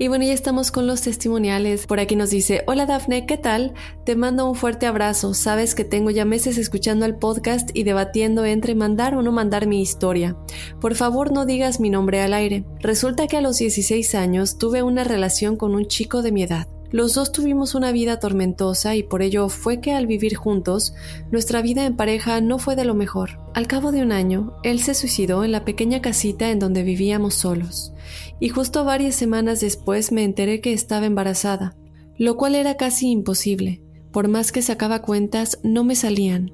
Y bueno, ya estamos con los testimoniales. Por aquí nos dice, hola Dafne, ¿qué tal? Te mando un fuerte abrazo. Sabes que tengo ya meses escuchando el podcast y debatiendo entre mandar o no mandar mi historia. Por favor, no digas mi nombre al aire. Resulta que a los 16 años tuve una relación con un chico de mi edad. Los dos tuvimos una vida tormentosa y por ello fue que al vivir juntos, nuestra vida en pareja no fue de lo mejor. Al cabo de un año, él se suicidó en la pequeña casita en donde vivíamos solos, y justo varias semanas después me enteré que estaba embarazada, lo cual era casi imposible. Por más que sacaba cuentas, no me salían.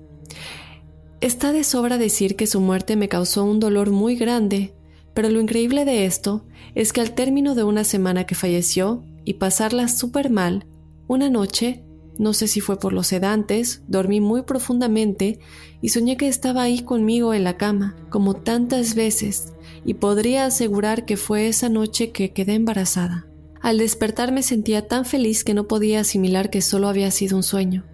Está de sobra decir que su muerte me causó un dolor muy grande, pero lo increíble de esto es que al término de una semana que falleció, y pasarla súper mal, una noche, no sé si fue por los sedantes, dormí muy profundamente y soñé que estaba ahí conmigo en la cama, como tantas veces, y podría asegurar que fue esa noche que quedé embarazada. Al despertar me sentía tan feliz que no podía asimilar que solo había sido un sueño.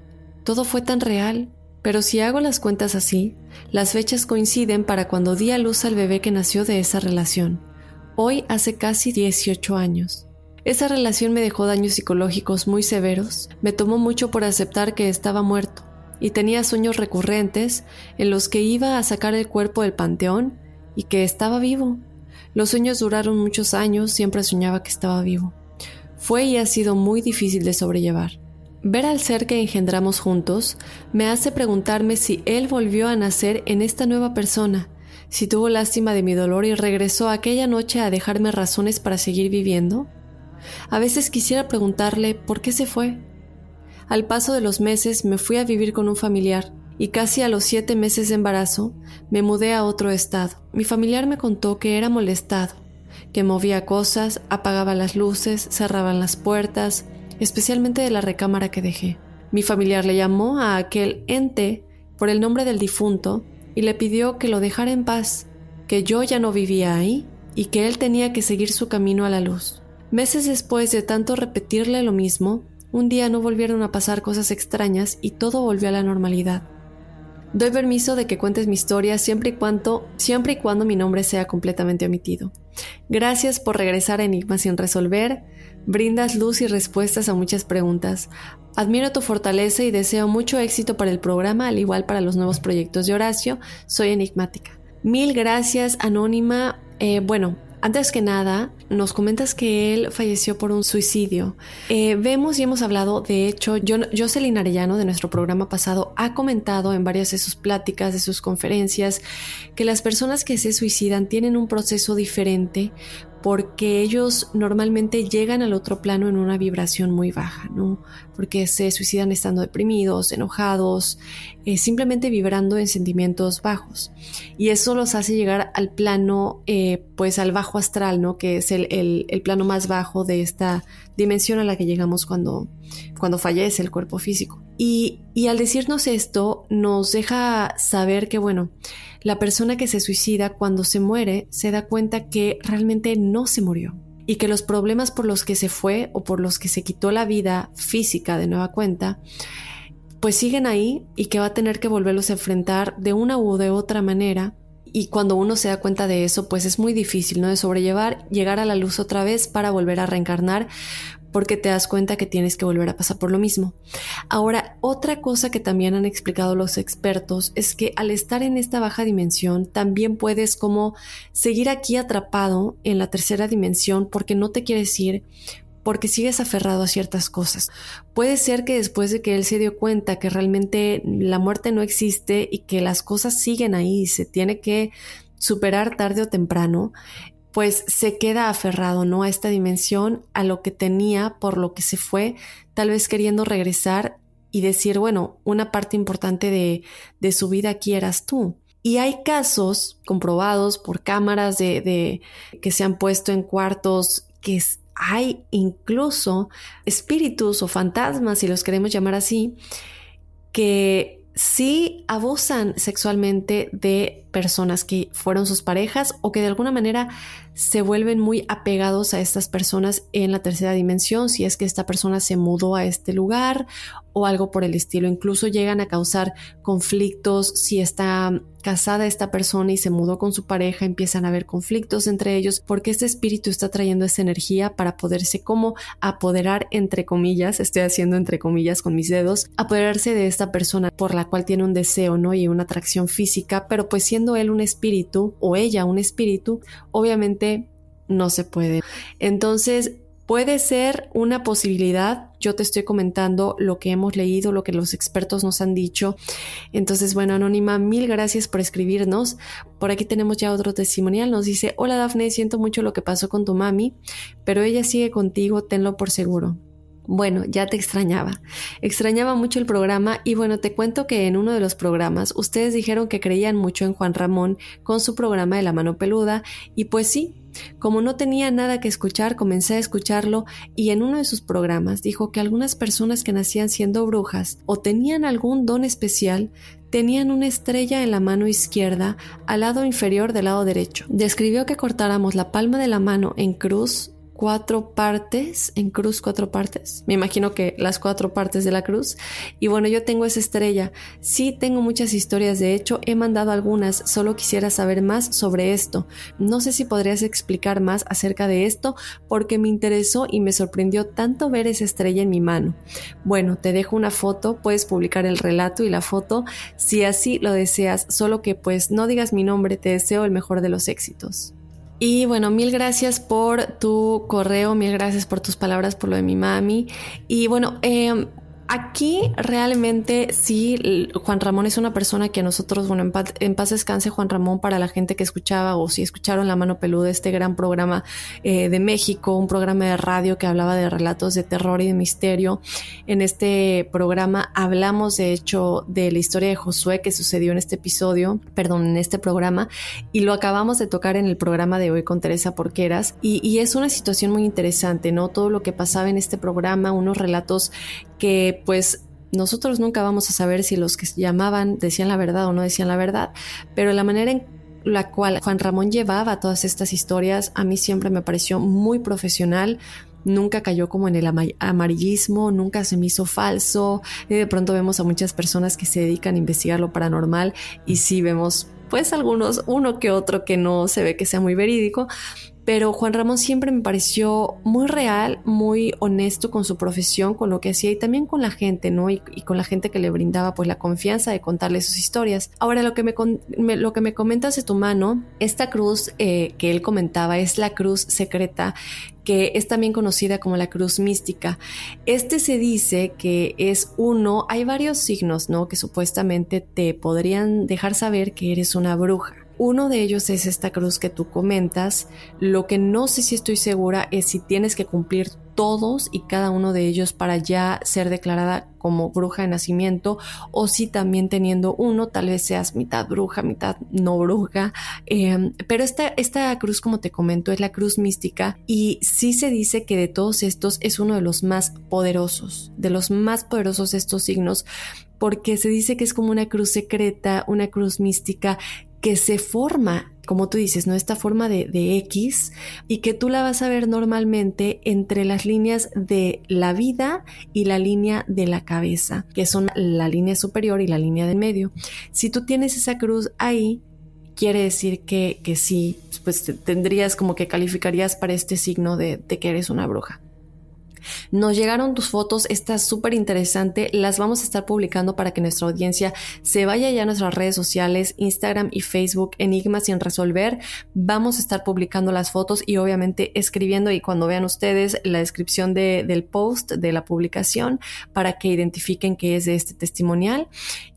Todo fue tan real, pero si hago las cuentas así, las fechas coinciden para cuando di a luz al bebé que nació de esa relación. Hoy hace casi 18 años. Esa relación me dejó daños psicológicos muy severos, me tomó mucho por aceptar que estaba muerto, y tenía sueños recurrentes en los que iba a sacar el cuerpo del panteón y que estaba vivo. Los sueños duraron muchos años, siempre soñaba que estaba vivo. Fue y ha sido muy difícil de sobrellevar. Ver al ser que engendramos juntos me hace preguntarme si él volvió a nacer en esta nueva persona, si tuvo lástima de mi dolor y regresó aquella noche a dejarme razones para seguir viviendo. A veces quisiera preguntarle por qué se fue. Al paso de los meses me fui a vivir con un familiar y casi a los siete meses de embarazo me mudé a otro estado. Mi familiar me contó que era molestado, que movía cosas, apagaba las luces, cerraban las puertas, especialmente de la recámara que dejé. Mi familiar le llamó a aquel ente por el nombre del difunto y le pidió que lo dejara en paz, que yo ya no vivía ahí y que él tenía que seguir su camino a la luz. Meses después de tanto repetirle lo mismo, un día no volvieron a pasar cosas extrañas y todo volvió a la normalidad. Doy permiso de que cuentes mi historia siempre y cuando, mi nombre sea completamente omitido. Gracias por regresar a Enigma sin resolver. Brindas luz y respuestas a muchas preguntas. Admiro tu fortaleza y deseo mucho éxito para el programa, al igual para los nuevos proyectos de Horacio. Soy enigmática. Mil gracias, Anónima. Eh, bueno, antes que nada, nos comentas que él falleció por un suicidio. Eh, vemos y hemos hablado, de hecho, Jocelyn Arellano de nuestro programa pasado ha comentado en varias de sus pláticas, de sus conferencias, que las personas que se suicidan tienen un proceso diferente porque ellos normalmente llegan al otro plano en una vibración muy baja, ¿no? Porque se suicidan estando deprimidos, enojados, eh, simplemente vibrando en sentimientos bajos. Y eso los hace llegar al plano, eh, pues al bajo astral, ¿no? Que es el, el, plano más bajo de esta dimensión a la que llegamos cuando, cuando fallece el cuerpo físico. Y, y al decirnos esto, nos deja saber que, bueno, la persona que se suicida cuando se muere se da cuenta que realmente no se murió y que los problemas por los que se fue o por los que se quitó la vida física de nueva cuenta, pues siguen ahí y que va a tener que volverlos a enfrentar de una u de otra manera. Y cuando uno se da cuenta de eso, pues es muy difícil, ¿no? De sobrellevar, llegar a la luz otra vez para volver a reencarnar, porque te das cuenta que tienes que volver a pasar por lo mismo. Ahora, otra cosa que también han explicado los expertos es que al estar en esta baja dimensión, también puedes como seguir aquí atrapado en la tercera dimensión porque no te quieres ir, porque sigues aferrado a ciertas cosas. Puede ser que después de que él se dio cuenta que realmente la muerte no existe y que las cosas siguen ahí se tiene que superar tarde o temprano, pues se queda aferrado, ¿no? A esta dimensión, a lo que tenía, por lo que se fue, tal vez queriendo regresar y decir, bueno, una parte importante de, de su vida aquí eras tú. Y hay casos comprobados por cámaras de que se han puesto en cuartos que hay incluso espíritus o fantasmas, si los queremos llamar así, que sí abusan sexualmente de personas que fueron sus parejas o que de alguna manera se vuelven muy apegados a estas personas en la tercera dimensión, si es que esta persona se mudó a este lugar o algo por el estilo. Incluso llegan a causar conflictos si está casada esta persona y se mudó con su pareja, empiezan a haber conflictos entre ellos porque este espíritu está trayendo esa energía para poderse como apoderar entre comillas, estoy haciendo entre comillas con mis dedos, apoderarse de esta persona por la cual tiene un deseo, ¿no? Y una atracción física, pero pues siendo él un espíritu o ella un espíritu, obviamente no se puede. Entonces, puede ser una posibilidad. Yo te estoy comentando lo que hemos leído, lo que los expertos nos han dicho. Entonces, bueno, Anónima, mil gracias por escribirnos. Por aquí tenemos ya otro testimonial. Nos dice, hola Dafne, siento mucho lo que pasó con tu mami, pero ella sigue contigo, tenlo por seguro. Bueno, ya te extrañaba. Extrañaba mucho el programa y bueno, te cuento que en uno de los programas ustedes dijeron que creían mucho en Juan Ramón con su programa de la mano peluda y pues sí, como no tenía nada que escuchar, comencé a escucharlo y en uno de sus programas dijo que algunas personas que nacían siendo brujas o tenían algún don especial tenían una estrella en la mano izquierda al lado inferior del lado derecho. Describió que cortáramos la palma de la mano en cruz cuatro partes, en cruz cuatro partes. Me imagino que las cuatro partes de la cruz. Y bueno, yo tengo esa estrella. Sí, tengo muchas historias, de hecho, he mandado algunas, solo quisiera saber más sobre esto. No sé si podrías explicar más acerca de esto porque me interesó y me sorprendió tanto ver esa estrella en mi mano. Bueno, te dejo una foto, puedes publicar el relato y la foto si así lo deseas, solo que pues no digas mi nombre, te deseo el mejor de los éxitos. Y bueno, mil gracias por tu correo, mil gracias por tus palabras, por lo de mi mami. Y bueno, eh, Aquí realmente sí, Juan Ramón es una persona que nosotros, bueno, en paz, descanse Juan Ramón para la gente que escuchaba o si escucharon La Mano Peluda, este gran programa eh, de México, un programa de radio que hablaba de relatos de terror y de misterio. En este programa hablamos de hecho de la historia de Josué que sucedió en este episodio, perdón, en este programa, y lo acabamos de tocar en el programa de hoy con Teresa Porqueras. Y es una situación muy interesante, ¿no? Todo lo que pasaba en este programa, unos relatos que pues nosotros nunca vamos a saber si los que llamaban decían la verdad o no decían la verdad, pero la manera en la cual Juan Ramón llevaba todas estas historias a mí siempre me pareció muy profesional, nunca cayó como en el amarillismo, nunca se me hizo falso. Y de pronto vemos a muchas personas que se dedican a investigar lo paranormal y sí vemos pues algunos, uno que otro que no se ve que sea muy verídico, pero Juan Ramón siempre me pareció muy real, muy honesto con su profesión, con lo que hacía y también con la gente, ¿no? Y, con la gente que le brindaba pues la confianza de contarle sus historias. Ahora lo que me, lo que me comentas de tu mano, esta cruz eh, que él comentaba es la cruz secreta que es también conocida como la cruz mística. Este se dice que es uno, hay varios signos, ¿no? Que supuestamente te podrían dejar saber que eres una bruja Uno de ellos es esta cruz que tú comentas. Lo que no sé si estoy segura es si tienes que cumplir todos y cada uno de ellos para ya ser declarada como bruja de nacimiento o si también teniendo uno tal vez seas mitad bruja, mitad no bruja. Em, pero esta, esta cruz como te comento es la cruz mística y sí se dice que de todos estos es uno de los más poderosos, de los más poderosos de estos signos porque se dice que es como una cruz secreta, una cruz mística que se forma, como tú dices, ¿no? Esta forma de, de, X y que tú la vas a ver normalmente entre las líneas de la vida y la línea de la cabeza, que son la línea superior y la línea del medio. Si tú tienes esa cruz ahí, quiere decir que, que sí, pues tendrías como que calificarías para este signo de, de que eres una bruja. Nos llegaron tus fotos, está súper interesante, las vamos a estar publicando para que nuestra audiencia se vaya ya a nuestras redes sociales, Instagram y Facebook, Enigma sin resolver. Vamos a estar publicando las fotos y obviamente escribiendo y cuando vean ustedes la descripción del post, de la publicación, para que identifiquen qué es de este testimonial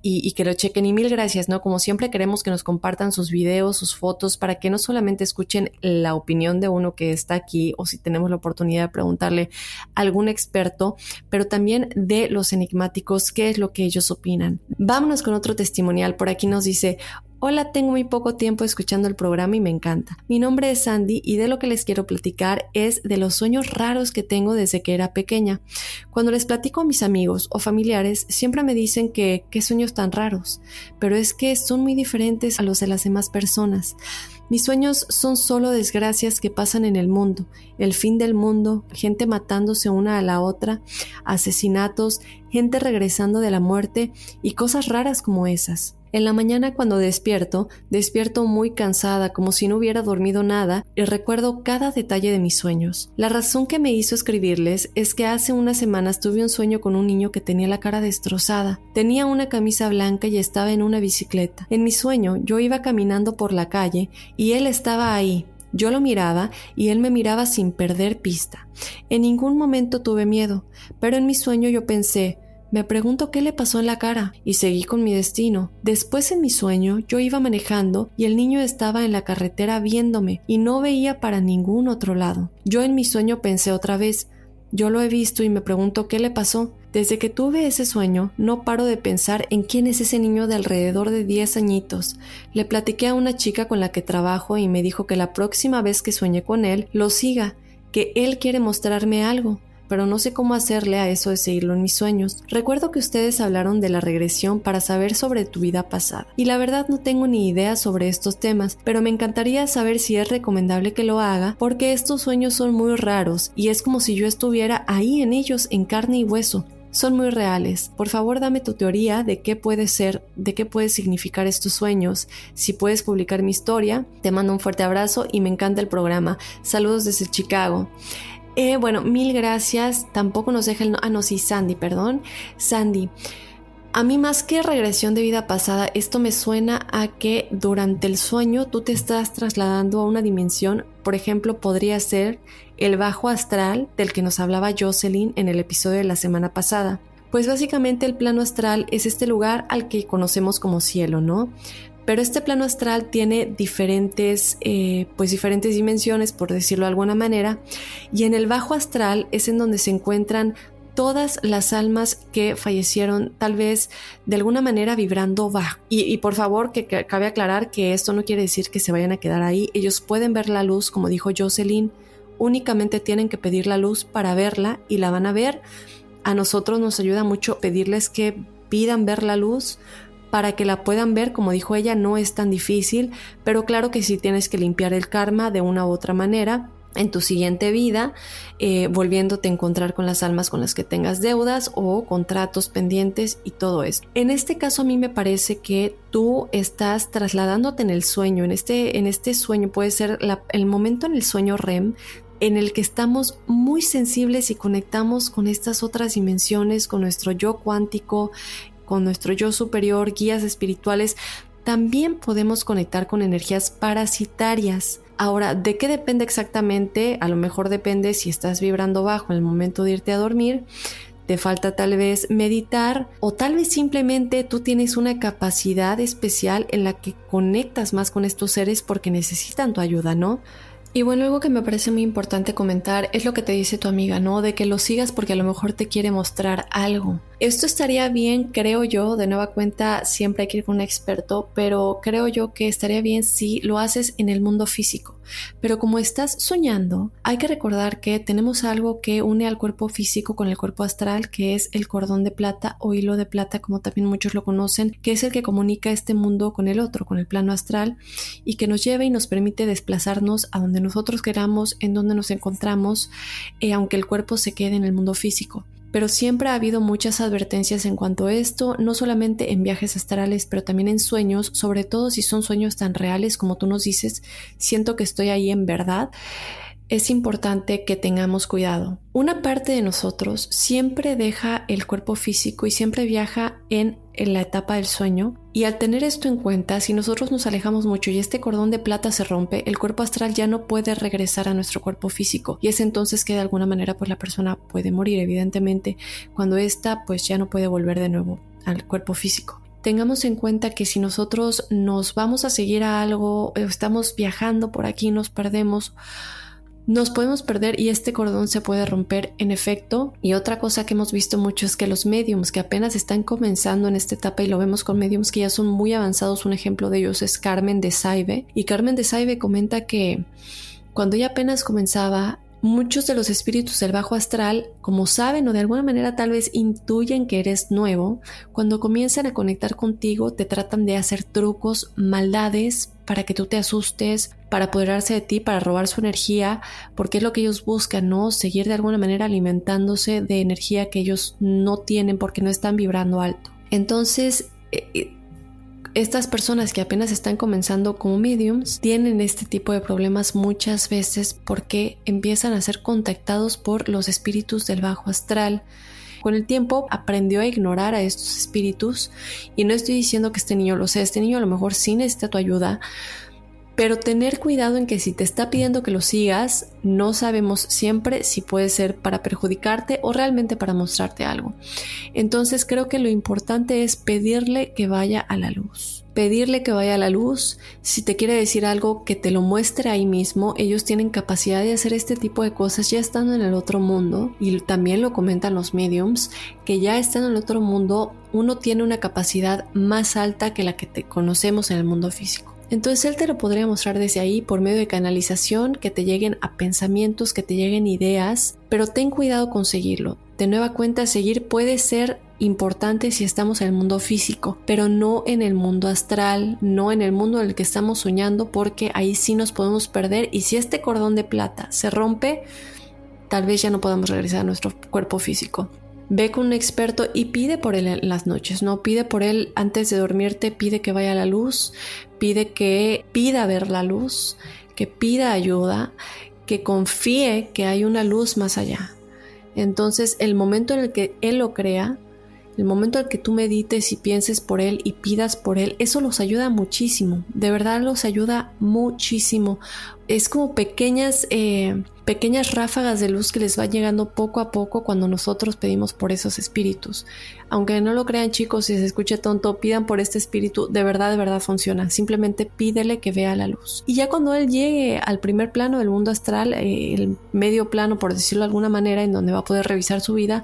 y, que lo chequen. Y mil gracias, ¿no? Como siempre queremos que nos compartan sus videos, sus fotos, para que no solamente escuchen la opinión de uno que está aquí o si tenemos la oportunidad de preguntarle algún experto, pero también de los enigmáticos, qué es lo que ellos opinan. Vámonos con otro testimonial. Por aquí nos dice, Hola, tengo muy poco tiempo escuchando el programa y me encanta. Mi nombre es Sandy y de lo que les quiero platicar es de los sueños raros que tengo desde que era pequeña. Cuando les platico a mis amigos o familiares, siempre me dicen que qué sueños tan raros, pero es que son muy diferentes a los de las demás personas. Mis sueños son solo desgracias que pasan en el mundo, el fin del mundo, gente matándose una a la otra, asesinatos, gente regresando de la muerte y cosas raras como esas. En la mañana cuando despierto, despierto muy cansada, como si no hubiera dormido nada, y recuerdo cada detalle de mis sueños. La razón que me hizo escribirles es que hace unas semanas tuve un sueño con un niño que tenía la cara destrozada. Tenía una camisa blanca y estaba en una bicicleta. En mi sueño yo iba caminando por la calle y él estaba ahí, yo lo miraba y él me miraba sin perder pista. En ningún momento tuve miedo, pero en mi sueño yo pensé, me pregunto qué le pasó en la cara y seguí con mi destino. Después en mi sueño yo iba manejando y el niño estaba en la carretera viéndome y no veía para ningún otro lado. Yo en mi sueño pensé otra vez, yo lo he visto y me pregunto qué le pasó. Desde que tuve ese sueño, no paro de pensar en quién es ese niño de alrededor de 10 añitos. Le platiqué a una chica con la que trabajo y me dijo que la próxima vez que sueñe con él, lo siga, que él quiere mostrarme algo pero no sé cómo hacerle a eso de seguirlo en mis sueños. Recuerdo que ustedes hablaron de la regresión para saber sobre tu vida pasada, y la verdad no tengo ni idea sobre estos temas, pero me encantaría saber si es recomendable que lo haga, porque estos sueños son muy raros y es como si yo estuviera ahí en ellos en carne y hueso son muy reales. Por favor, dame tu teoría de qué puede ser, de qué puede significar estos sueños. Si puedes publicar mi historia, te mando un fuerte abrazo y me encanta el programa. Saludos desde Chicago. Eh, bueno, mil gracias. Tampoco nos deja el... Ah, no, sí, Sandy, perdón. Sandy. A mí más que regresión de vida pasada, esto me suena a que durante el sueño tú te estás trasladando a una dimensión, por ejemplo, podría ser el bajo astral del que nos hablaba Jocelyn en el episodio de la semana pasada. Pues básicamente el plano astral es este lugar al que conocemos como cielo, ¿no? Pero este plano astral tiene diferentes, eh, pues diferentes dimensiones, por decirlo de alguna manera, y en el bajo astral es en donde se encuentran todas las almas que fallecieron tal vez de alguna manera vibrando bajo. Y, por favor, que, que, cabe aclarar que esto no quiere decir que se vayan a quedar ahí. Ellos pueden ver la luz, como dijo Jocelyn, únicamente tienen que pedir la luz para verla y la van a ver. A nosotros nos ayuda mucho pedirles que pidan ver la luz para que la puedan ver, como dijo ella, no es tan difícil, pero claro que sí tienes que limpiar el karma de una u otra manera en tu siguiente vida, eh, volviéndote a encontrar con las almas con las que tengas deudas o contratos pendientes y todo eso. En este caso a mí me parece que tú estás trasladándote en el sueño, en este, en este sueño puede ser el momento en el sueño REM en el que estamos muy sensibles y conectamos con estas otras dimensiones, con nuestro yo cuántico, con nuestro yo superior, guías espirituales, también podemos conectar con energías parasitarias. Ahora, ¿de qué depende exactamente? A lo mejor depende si estás vibrando bajo en el momento de irte a dormir. te falta tal vez meditar o tal vez simplemente tú tienes una capacidad especial en la que conectas más con estos seres porque necesitan tu ayuda, ¿no? Y bueno, algo que me parece muy importante comentar es lo que te dice tu amiga, ¿no? De que lo sigas porque a lo mejor te quiere mostrar algo. Esto estaría bien, creo yo, de nueva cuenta siempre hay que ir con un experto, pero creo yo que estaría bien si lo haces en el mundo físico. Pero como estás soñando, hay que recordar que tenemos algo que une al cuerpo físico con el cuerpo astral, que es el cordón de plata o hilo de plata, como también muchos lo conocen, que es el que comunica este mundo con el otro, con el plano astral, y que nos lleva y nos permite desplazarnos a donde nosotros queramos, en donde nos encontramos, eh, aunque el cuerpo se quede en el mundo físico pero siempre ha habido muchas advertencias en cuanto a esto, no solamente en viajes astrales, pero también en sueños, sobre todo si son sueños tan reales como tú nos dices, siento que estoy ahí en verdad es importante que tengamos cuidado. Una parte de nosotros siempre deja el cuerpo físico y siempre viaja en, la etapa del sueño. Y al tener esto en cuenta, si nosotros nos alejamos mucho y este cordón de plata se rompe, el cuerpo astral ya no puede regresar a nuestro cuerpo físico. Y es entonces que de alguna manera pues la persona puede morir, evidentemente, cuando esta pues ya no puede volver de nuevo al cuerpo físico tengamos en cuenta que si nosotros nos vamos a seguir a algo, estamos viajando por aquí, nos perdemos, nos podemos perder y este cordón se puede romper en efecto. Y otra cosa que hemos visto mucho es que los mediums que apenas están comenzando en esta etapa y lo vemos con mediums que ya son muy avanzados, un ejemplo de ellos es Carmen de Saibe. Y Carmen de Saibe comenta que cuando ella apenas comenzaba, muchos de los espíritus del bajo astral, como saben o de alguna manera tal vez intuyen que eres nuevo, cuando comienzan a conectar contigo te tratan de hacer trucos, maldades para que tú te asustes, para apoderarse de ti, para robar su energía, porque es lo que ellos buscan, ¿no? Seguir de alguna manera alimentándose de energía que ellos no tienen porque no están vibrando alto. Entonces, eh, eh, estas personas que apenas están comenzando como mediums tienen este tipo de problemas muchas veces porque empiezan a ser contactados por los espíritus del bajo astral. Con el tiempo aprendió a ignorar a estos espíritus y no estoy diciendo que este niño lo sea, este niño a lo mejor sí necesita tu ayuda, pero tener cuidado en que si te está pidiendo que lo sigas, no sabemos siempre si puede ser para perjudicarte o realmente para mostrarte algo. Entonces creo que lo importante es pedirle que vaya a la luz. Pedirle que vaya a la luz, si te quiere decir algo, que te lo muestre ahí mismo. Ellos tienen capacidad de hacer este tipo de cosas ya estando en el otro mundo, y también lo comentan los mediums, que ya estando en el otro mundo, uno tiene una capacidad más alta que la que te conocemos en el mundo físico. Entonces Él te lo podría mostrar desde ahí por medio de canalización, que te lleguen a pensamientos, que te lleguen ideas, pero ten cuidado con seguirlo. De nueva cuenta, seguir puede ser importante si estamos en el mundo físico, pero no en el mundo astral, no en el mundo en el que estamos soñando, porque ahí sí nos podemos perder y si este cordón de plata se rompe, tal vez ya no podamos regresar a nuestro cuerpo físico. Ve con un experto y pide por él en las noches, ¿no? Pide por él antes de dormirte, pide que vaya a la luz, pide que pida ver la luz, que pida ayuda, que confíe que hay una luz más allá. Entonces, el momento en el que él lo crea, el momento en que tú medites y pienses por él y pidas por él, eso los ayuda muchísimo. De verdad los ayuda muchísimo. Es como pequeñas, eh, pequeñas ráfagas de luz que les va llegando poco a poco cuando nosotros pedimos por esos espíritus. Aunque no lo crean chicos, si se escuche tonto, pidan por este espíritu. De verdad, de verdad funciona. Simplemente pídele que vea la luz. Y ya cuando él llegue al primer plano del mundo astral, eh, el medio plano, por decirlo de alguna manera, en donde va a poder revisar su vida,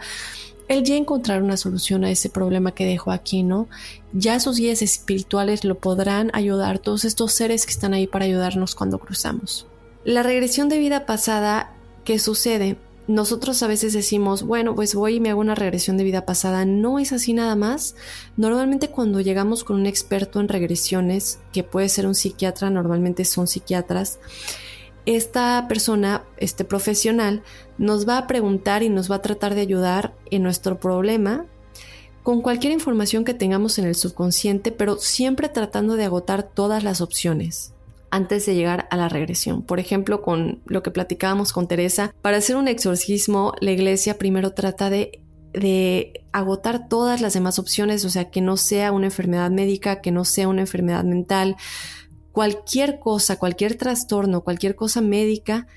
él ya encontrar una solución a ese problema que dejó aquí, ¿no? Ya sus guías espirituales lo podrán ayudar, todos estos seres que están ahí para ayudarnos cuando cruzamos. La regresión de vida pasada, ¿qué sucede? Nosotros a veces decimos, bueno, pues voy y me hago una regresión de vida pasada. No es así nada más. Normalmente cuando llegamos con un experto en regresiones, que puede ser un psiquiatra, normalmente son psiquiatras, esta persona, este profesional, nos va a preguntar y nos va a tratar de ayudar en nuestro problema con cualquier información que tengamos en el subconsciente, pero siempre tratando de agotar todas las opciones antes de llegar a la regresión. Por ejemplo, con lo que platicábamos con Teresa, para hacer un exorcismo, la iglesia primero trata de de agotar todas las demás opciones, o sea, que no sea una enfermedad médica, que no sea una enfermedad mental, cualquier cosa, cualquier trastorno, cualquier cosa médica,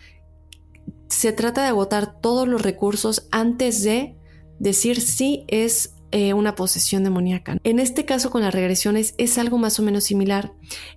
se trata de agotar todos los recursos antes de decir sí es eh, una posesión demoníaca. En este caso con las regresiones es algo más o menos similar.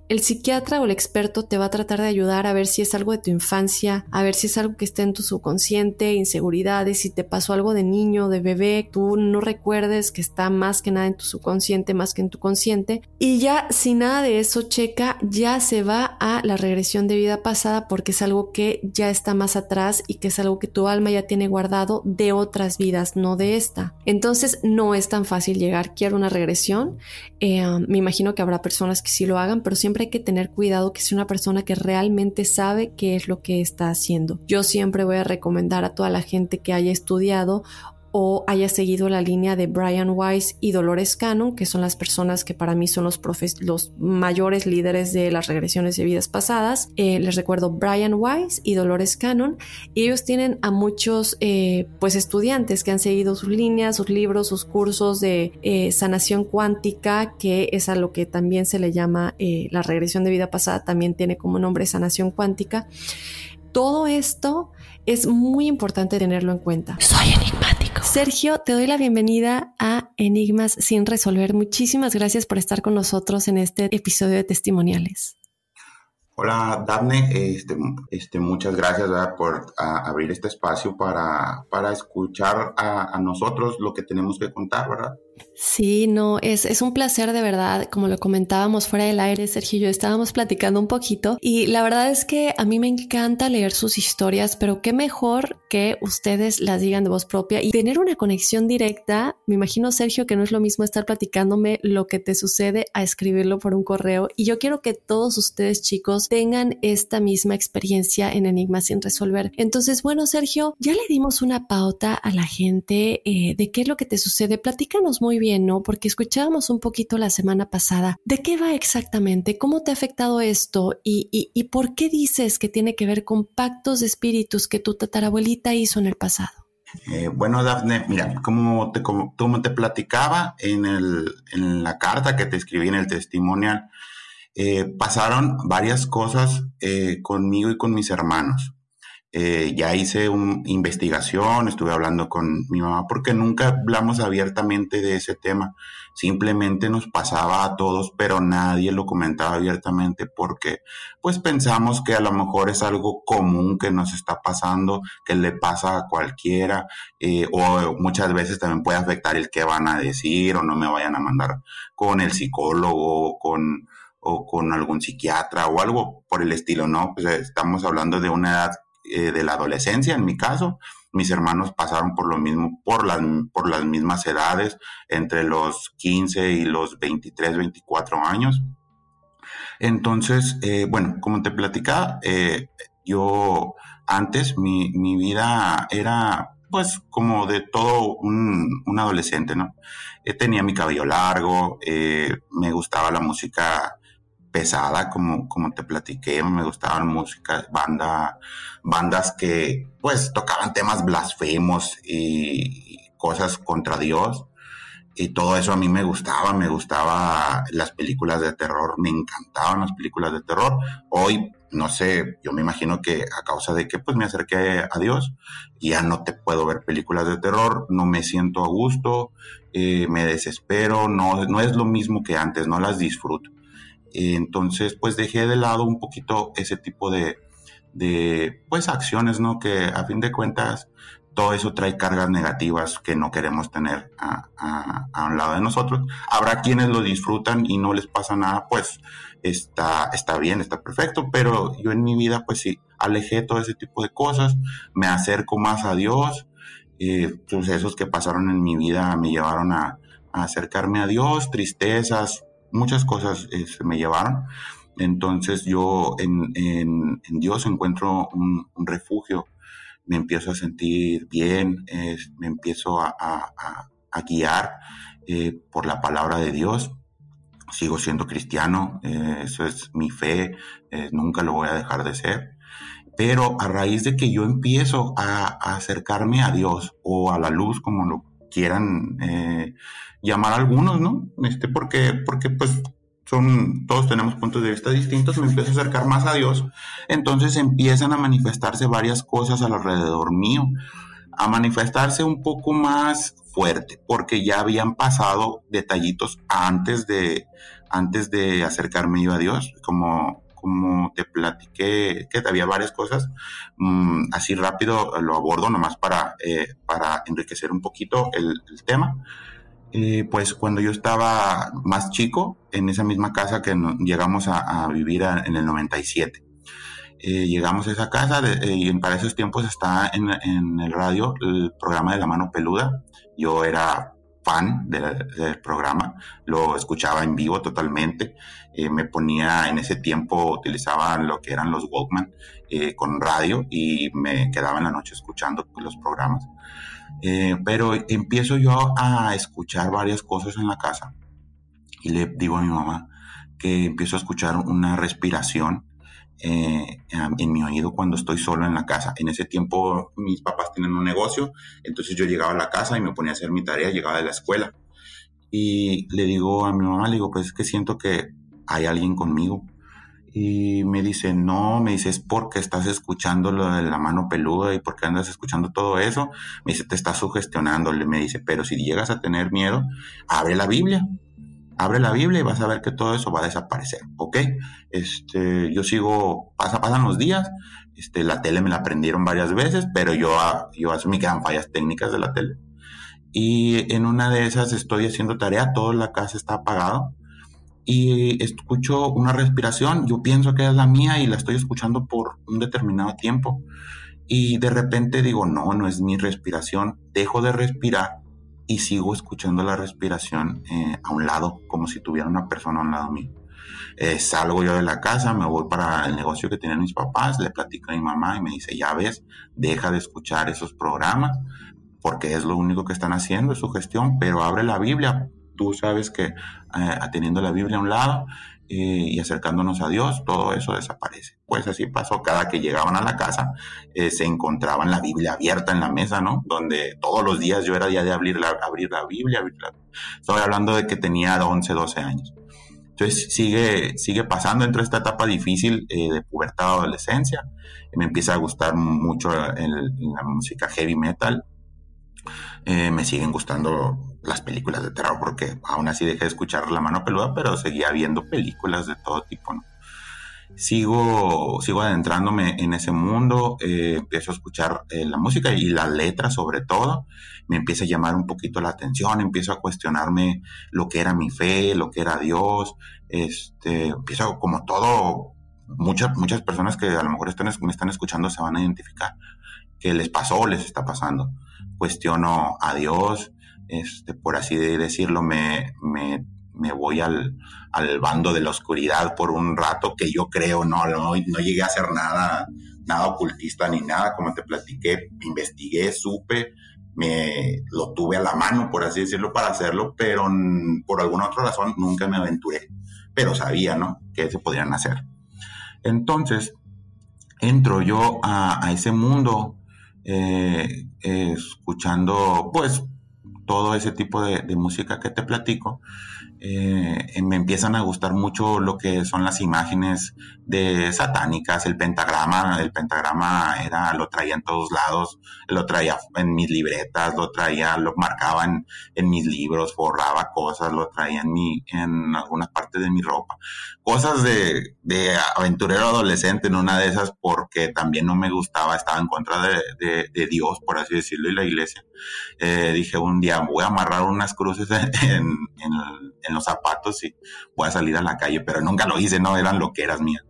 El psiquiatra o el experto te va a tratar de ayudar a ver si es algo de tu infancia, a ver si es algo que está en tu subconsciente, inseguridades, si te pasó algo de niño, de bebé, tú no recuerdes que está más que nada en tu subconsciente, más que en tu consciente. Y ya si nada de eso checa, ya se va a la regresión de vida pasada porque es algo que ya está más atrás y que es algo que tu alma ya tiene guardado de otras vidas, no de esta. Entonces no es tan fácil llegar, quiero una regresión. Eh, um, me imagino que habrá personas que sí lo hagan, pero siempre hay que tener cuidado que sea una persona que realmente sabe qué es lo que está haciendo. Yo siempre voy a recomendar a toda la gente que haya estudiado o haya seguido la línea de Brian Weiss y Dolores Cannon, que son las personas que para mí son los, mayores líderes de las regresiones de vidas pasadas. Eh, les recuerdo Brian Weiss y Dolores Cannon, y ellos tienen a muchos eh, pues estudiantes que han seguido sus líneas, sus libros, sus cursos de eh, sanación cuántica, que es a lo que también se le llama la regresión de vida pasada, también tiene como nombre sanación cuántica. Todo esto es muy importante tenerlo en cuenta. Soy enigmático. Sergio, te doy la bienvenida a Enigmas sin resolver. Muchísimas gracias por estar con nosotros en este episodio de testimoniales. Hola, Daphne. Este, este, muchas gracias por abrir este espacio para, para escuchar a, a, nosotros lo que tenemos que contar, ¿verdad? Sí, no, es, es un placer de verdad, como lo comentábamos fuera del aire, Sergio y yo estábamos platicando un poquito y la verdad es que a mí me encanta leer sus historias, pero qué mejor que ustedes las digan de voz propia y tener una conexión directa. Me imagino, Sergio, que no es lo mismo estar platicándome lo que te sucede a escribirlo por un correo y yo quiero que todos ustedes chicos tengan esta misma experiencia en Enigmas sin resolver. Entonces, bueno, Sergio, ya le dimos una pauta a la gente eh, de qué es lo que te sucede. Platícanos muy bien, ¿no? Porque escuchábamos un poquito la semana pasada. ¿De qué va exactamente? ¿Cómo te ha afectado esto? ¿Y, por qué dices que tiene que ver con pactos de espíritus que tu tatarabuelita hizo en el pasado? Eh, bueno, Dafne, mira, como te, como, platicaba en, la carta que te escribí en el testimonial, eh, pasaron varias cosas eh, conmigo y con mis hermanos. Eh, ya hice una investigación, estuve hablando con mi mamá porque nunca hablamos abiertamente de ese tema. Simplemente nos pasaba a todos, pero nadie lo comentaba abiertamente porque pues pensamos que a lo mejor es algo común que nos está pasando, que le pasa a cualquiera, eh, o muchas veces también puede afectar el que van a decir o no me vayan a mandar con el psicólogo con, o con algún psiquiatra o algo por el estilo, ¿no? Pues estamos hablando de una edad eh, de la adolescencia, en mi caso. Mis hermanos pasaron por lo mismo, por las, por las mismas edades, entre los 15 y los 23, 24 años. Entonces, eh, bueno, como te platicaba, eh, yo antes mi, mi, vida era pues como de todo un, adolescente, ¿no? tenía mi cabello largo, me gustaba la música pesada, como, como te platiqué, me gustaban músicas, banda, bandas que pues tocaban temas blasfemos y cosas contra Dios. Y todo eso a mí me gustaba, me gustaba las películas de terror, me encantaban las películas de terror. Hoy, no sé, yo me imagino que a causa de que pues me acerqué a Dios, ya no te puedo ver películas de terror, no me siento a gusto, eh, me desespero, no, no es lo mismo que antes, no las disfruto. Entonces, pues dejé de lado un poquito ese tipo de, pues, acciones, ¿no? Que a fin de cuentas todo eso trae cargas negativas que no queremos tener a, un lado de nosotros. Habrá quienes lo disfrutan y no les pasa nada, pues está, está bien, está perfecto, pero yo en mi vida, pues sí, alejé todo ese tipo de cosas, me acerco más a Dios, eh, sucesos que pasaron en mi vida me llevaron a, a acercarme a Dios, tristezas, muchas cosas se este, me llevaron. Entonces yo en, Dios encuentro un, refugio, me empiezo a sentir bien, me empiezo a, guiar eh, por la palabra de Dios. Sigo siendo cristiano, eh, eso es mi fe, eh, nunca lo voy a dejar de ser. Pero a raíz de que yo empiezo a, acercarme a Dios o a la luz, como lo quieran llamar algunos, ¿no? Este, porque, porque pues son, todos tenemos puntos de vista distintos, me empiezo a acercar más a Dios, entonces empiezan a manifestarse varias cosas alrededor mío. a manifestarse un poco más fuerte, porque ya habían pasado detallitos antes de, antes de acercarme yo a Dios, como, como te platiqué, que había varias cosas, mm, así rápido lo abordo nomás para, eh, para enriquecer un poquito el, tema. Eh, pues cuando yo estaba más chico, en esa misma casa que llegamos a, vivir en el 97. Eh, llegamos a esa casa y para esos tiempos está en, en, el radio el programa de la mano peluda. Yo era fan del, programa, lo escuchaba en vivo totalmente, eh, me ponía en ese tiempo, utilizaba lo que eran los Walkman eh, con radio y me quedaba en la noche escuchando los programas. Eh, pero empiezo yo a escuchar varias cosas en la casa y le digo a mi mamá que empiezo a escuchar una respiración eh, en mi oído cuando estoy solo en la casa. En ese tiempo mis papás tienen un negocio, entonces yo llegaba a la casa y me ponía a hacer mi tarea, llegaba de la escuela. Y le digo a mi mamá, le digo, pues es que siento que hay alguien conmigo. Y me dice, no, me dice, es porque estás escuchando lo de la mano peluda y porque andas escuchando todo eso. Me dice, te estás sugestionando. Me dice, pero si llegas a tener miedo, abre la Biblia abre la Biblia y vas a ver que todo eso va a desaparecer, ¿ok? Este, yo sigo, pasa, pasan los días, este, la tele me la prendieron varias veces, pero yo, ah, yo asumí que eran fallas técnicas de la tele. Y en una de esas estoy haciendo tarea, toda la casa está apagado y escucho una respiración, yo pienso que es la mía y la estoy escuchando por un determinado tiempo. Y de repente digo, no, no es mi respiración, dejo de respirar y sigo escuchando la respiración eh, a un lado, como si tuviera una persona a un lado mío. Eh, salgo yo de la casa, me voy para el negocio que tienen mis papás, le platico a mi mamá y me dice, ya ves, deja de escuchar esos programas, porque es lo único que están haciendo, es su gestión, pero abre la Biblia. Tú sabes que eh, la Biblia a un lado, eh, y acercándonos a Dios, todo eso desaparece. Pues así pasó, cada que llegaban a la casa eh, se encontraban la Biblia abierta en la mesa, ¿no? Donde todos los días yo era día de abrir la, abrir la Biblia. Estoy hablando de que tenía 11, 12 años. Entonces sigue, sigue pasando dentro de esta etapa difícil eh, de pubertad adolescencia. Me empieza a gustar mucho la música heavy metal. me siguen gustando las películas de terror, porque aún así dejé de escuchar La Mano Peluda, pero seguía viendo películas de todo tipo, ¿no? Sigo, sigo adentrándome en ese mundo, eh, empiezo a escuchar eh, la música y la letra sobre todo, me empieza a llamar un poquito la atención, empiezo a cuestionarme lo que era mi fe, lo que era Dios, este, empiezo como todo, muchas, muchas personas que a lo mejor están, me están escuchando se van a identificar, que les pasó, les está pasando. Cuestiono a Dios, este, por así decirlo, me, me, voy al, al, bando de la oscuridad por un rato que yo creo, no, no, llegué a hacer nada, nada ocultista ni nada, como te platiqué, investigué, supe, me lo tuve a la mano, por así decirlo, para hacerlo, pero por alguna otra razón nunca me aventuré, pero sabía, ¿no? Que se podían hacer. Entonces, entro yo a, a ese mundo eh, escuchando, pues, todo ese tipo de, música que te platico, eh, me empiezan a gustar mucho lo que son las imágenes de satánicas, el pentagrama, el pentagrama era, lo traía en todos lados, lo traía en mis libretas, lo traía, lo marcaba en, mis libros, borraba cosas, lo traía en mi, en algunas partes de mi ropa. Cosas de, aventurero adolescente, en una de esas porque también no me gustaba, estaba en contra de, Dios, por así decirlo, y la iglesia. Eh, dije un día, voy a amarrar unas cruces en, en, los zapatos y voy a salir a la calle, pero nunca lo hice, no eran lo que eras mías.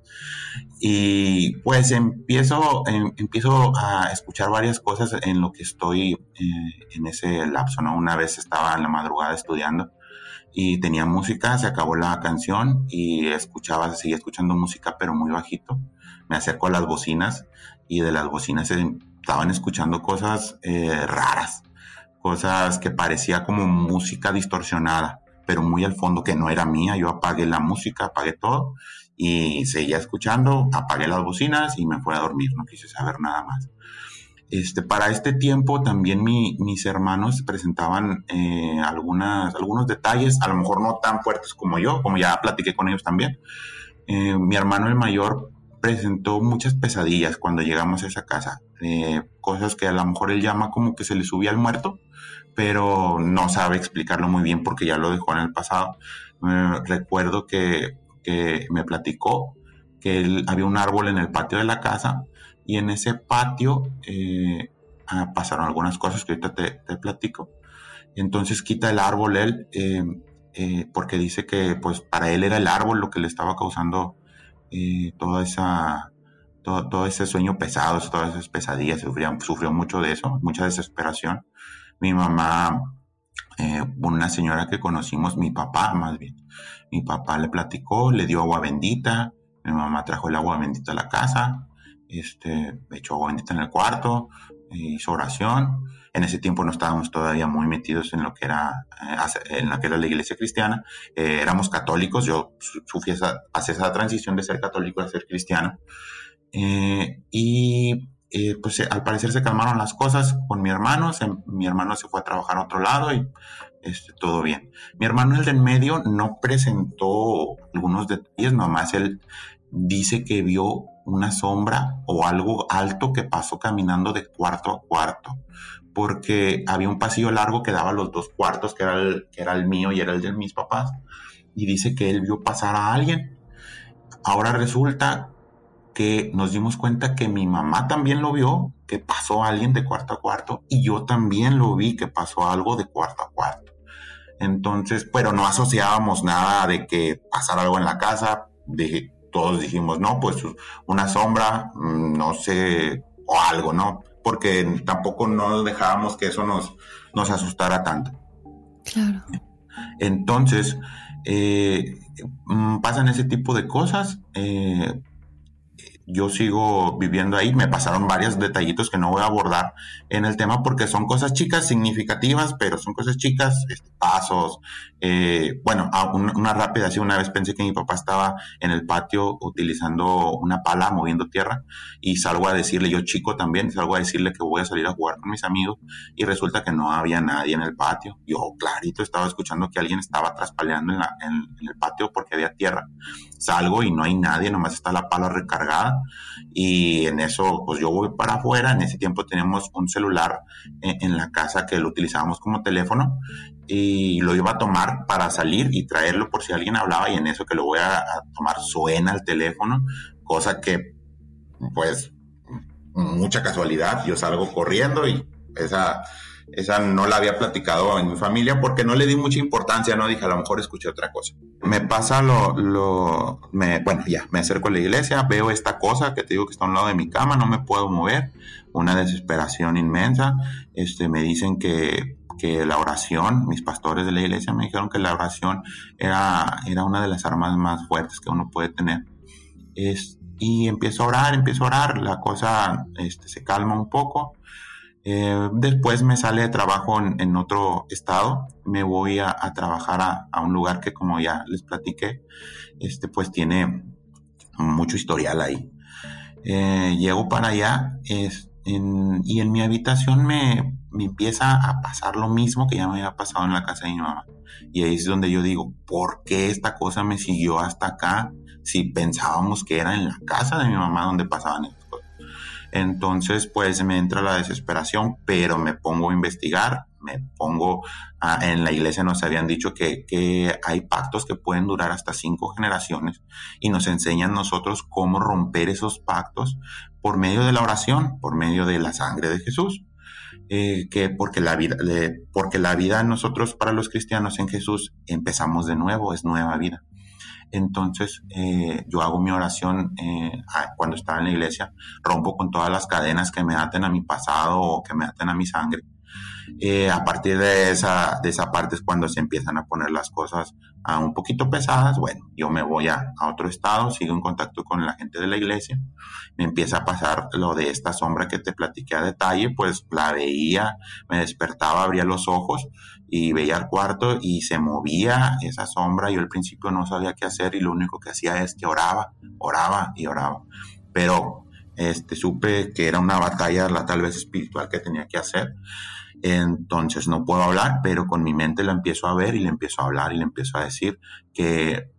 Y pues empiezo, em, empiezo a escuchar varias cosas en lo que estoy eh, en ese lapso, ¿no? Una vez estaba en la madrugada estudiando y tenía música, se acabó la canción y escuchaba, seguía escuchando música, pero muy bajito. Me acerco a las bocinas y de las bocinas estaban escuchando cosas eh, raras, cosas que parecía como música distorsionada, pero muy al fondo que no era mía. Yo apagué la música, apagué todo y seguía escuchando, apagué las bocinas y me fui a dormir, no quise saber nada más. Este, para este tiempo también mis hermanos presentaban eh, algunas, algunos detalles, a lo mejor no tan fuertes como yo, como ya platiqué con ellos también. Eh, mi hermano el mayor presentó muchas pesadillas cuando llegamos a esa casa, eh, cosas que a lo mejor él llama como que se le subía al muerto, pero no sabe explicarlo muy bien porque ya lo dejó en el pasado. recuerdo que, me platicó que había un árbol en el patio de la casa y en ese patio eh, ah, pasaron algunas cosas que ahorita te, platico. Entonces quita el árbol él eh, eh, porque dice que pues para él era el árbol lo que le estaba causando toda esa todo, ese sueño pesado, todas esas pesadillas, sufrió, sufrió mucho de eso, mucha desesperación. Mi mamá, una señora que conocimos, mi papá más bien, mi papá le platicó, le dio agua bendita, mi mamá trajo el agua bendita a la casa, este, echó agua bendita en el cuarto, hizo oración. En ese tiempo no estábamos todavía muy metidos en lo que era, eh, en que era la iglesia cristiana. Eh, éramos católicos, yo sufrí esa, esa transición de ser católico a ser cristiano. Eh, y pues al parecer se calmaron las cosas con mi hermano. mi hermano se fue a trabajar a otro lado y este, todo bien. Mi hermano, el del medio, no presentó algunos detalles, nomás él dice que vio una sombra o algo alto que pasó caminando de cuarto a cuarto, porque había un pasillo largo que daba los dos cuartos, que era el, que era el mío y era el de mis papás, y dice que él vio pasar a alguien. Ahora resulta que nos dimos cuenta que mi mamá también lo vio, que pasó alguien de cuarto a cuarto, y yo también lo vi que pasó algo de cuarto a cuarto. Entonces, pero no asociábamos nada de que pasara algo en la casa, de todos dijimos, no, pues una sombra, mm, no sé, o algo, ¿no? Porque tampoco nos dejábamos que eso nos, nos asustara tanto. Claro. Entonces, eh, mm, pasan ese tipo de cosas. Eh, yo sigo viviendo ahí. Me pasaron varios detallitos que no voy a abordar en el tema porque son cosas chicas, significativas, pero son cosas chicas, este, pasos. Eh, bueno, una rápida, así una vez pensé que mi papá estaba en el patio utilizando una pala, moviendo tierra, y salgo a decirle, yo chico también, salgo a decirle que voy a salir a jugar con mis amigos, y resulta que no había nadie en el patio. Yo clarito estaba escuchando que alguien estaba traspaleando en, en el patio porque había tierra. Salgo y no hay nadie, nomás está la pala recargada. Y en eso pues yo voy para afuera, en ese tiempo teníamos un celular en, la casa que lo utilizábamos como teléfono y lo iba a tomar para salir y traerlo por si alguien hablaba. Y en eso que lo voy a, a tomar suena el teléfono, cosa que pues mucha casualidad, yo salgo corriendo y esa esa no la había platicado en mi familia porque no le di mucha importancia, no dije, a lo mejor escuché otra cosa. Me pasa lo, lo, me, bueno, ya, me acerco a la iglesia, veo esta cosa que te digo que está a un lado de mi cama, no me puedo mover, una desesperación inmensa, este, me dicen que, que la oración, mis pastores de la iglesia me dijeron que la oración era, era una de las armas más fuertes que uno puede tener. Es, y empiezo a orar, empiezo a orar, la cosa este, se calma un poco eh, después me sale de trabajo en, otro estado, me voy a, trabajar a, un lugar que como ya les platiqué, este pues tiene mucho historial ahí. Eh, llego para allá y en mi habitación me, me, empieza a pasar lo mismo que ya me había pasado en la casa de mi mamá. Y ahí es donde yo digo, ¿por qué esta cosa me siguió hasta acá si pensábamos que era en la casa de mi mamá donde pasaban cosas? Entonces, pues me entra la desesperación, pero me pongo a investigar, me pongo en la iglesia nos habían dicho que, que, hay pactos que pueden durar hasta cinco generaciones y nos enseñan nosotros cómo romper esos pactos por medio de la oración, por medio de la sangre de Jesús. Eh, que porque la vida, porque la vida nosotros para los cristianos en Jesús empezamos de nuevo, es nueva vida. Entonces eh, yo hago mi oración eh, cuando estaba en la iglesia, rompo con todas las cadenas que me aten a mi pasado o que me aten a mi sangre. Eh, a partir de esa, de esa parte es cuando se empiezan a poner las cosas a un poquito pesadas. Bueno, yo me voy a, a, otro estado, sigo en contacto con la gente de la iglesia, me empieza a pasar lo de esta sombra que te platiqué a detalle, pues la veía, me despertaba, abría los ojos y veía el cuarto y se movía esa sombra. Yo al principio no sabía qué hacer y lo único que hacía es que oraba, oraba y oraba. Pero este, supe que era una batalla, la tal vez espiritual que tenía que hacer. Entonces no puedo hablar, pero con mi mente la empiezo a ver y le empiezo a hablar y le empiezo a decir que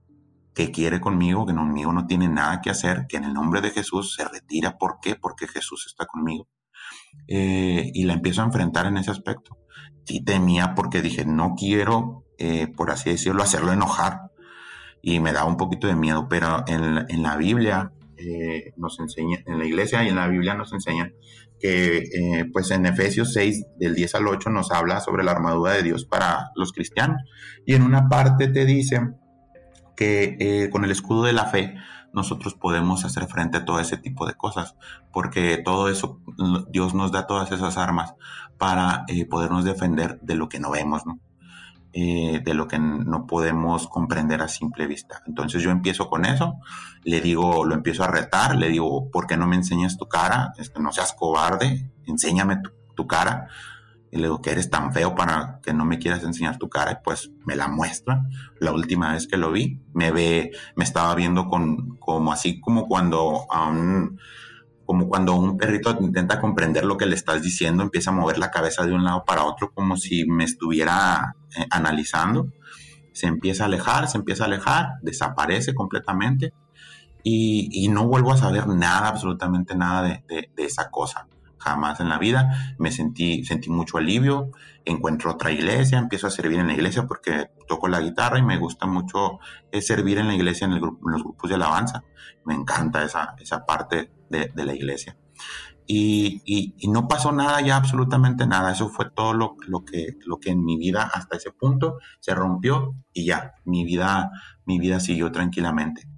que quiere conmigo, que conmigo no tiene nada que hacer, que en el nombre de Jesús se retira. ¿Por qué? Porque Jesús está conmigo. Eh, y la empiezo a enfrentar en ese aspecto. Sí temía porque dije, no quiero, eh, por así decirlo, hacerlo enojar. Y me daba un poquito de miedo, pero en, la Biblia eh, nos enseña, en la iglesia y en la Biblia nos enseñan que eh, pues en Efesios 6 del 10 al 8 nos habla sobre la armadura de Dios para los cristianos y en una parte te dice que con el escudo de la fe nosotros podemos hacer frente a todo ese tipo de cosas porque todo eso Dios nos da todas esas armas para podernos defender de lo que no vemos, ¿no? Eh, de lo que no podemos comprender a simple vista. Entonces yo empiezo con eso, le digo, lo empiezo a retar, le digo, ¿por qué no me enseñas tu cara? Este, no seas cobarde, enséñame tu, cara. Y le digo, que eres tan feo para que no me quieras enseñar tu cara. Y pues me la muestra. La última vez que lo vi, me ve, me estaba viendo con, como así como cuando a un como cuando un perrito intenta comprender lo que le estás diciendo, empieza a mover la cabeza de un lado para otro como si me estuviera eh, analizando, se empieza a alejar, se empieza a alejar, desaparece completamente y, no vuelvo a saber nada, absolutamente nada de, esa cosa. Jamás en la vida me sentí, sentí mucho alivio, encuentro otra iglesia, empiezo a servir en la iglesia porque toco la guitarra y me gusta mucho eh, servir en la iglesia en, los grupos de alabanza. Me encanta esa, esa parte de, la iglesia. Y, no pasó nada ya, absolutamente nada. Eso fue todo lo, lo, que, lo que en mi vida hasta ese punto se rompió y ya, mi vida, mi vida siguió tranquilamente.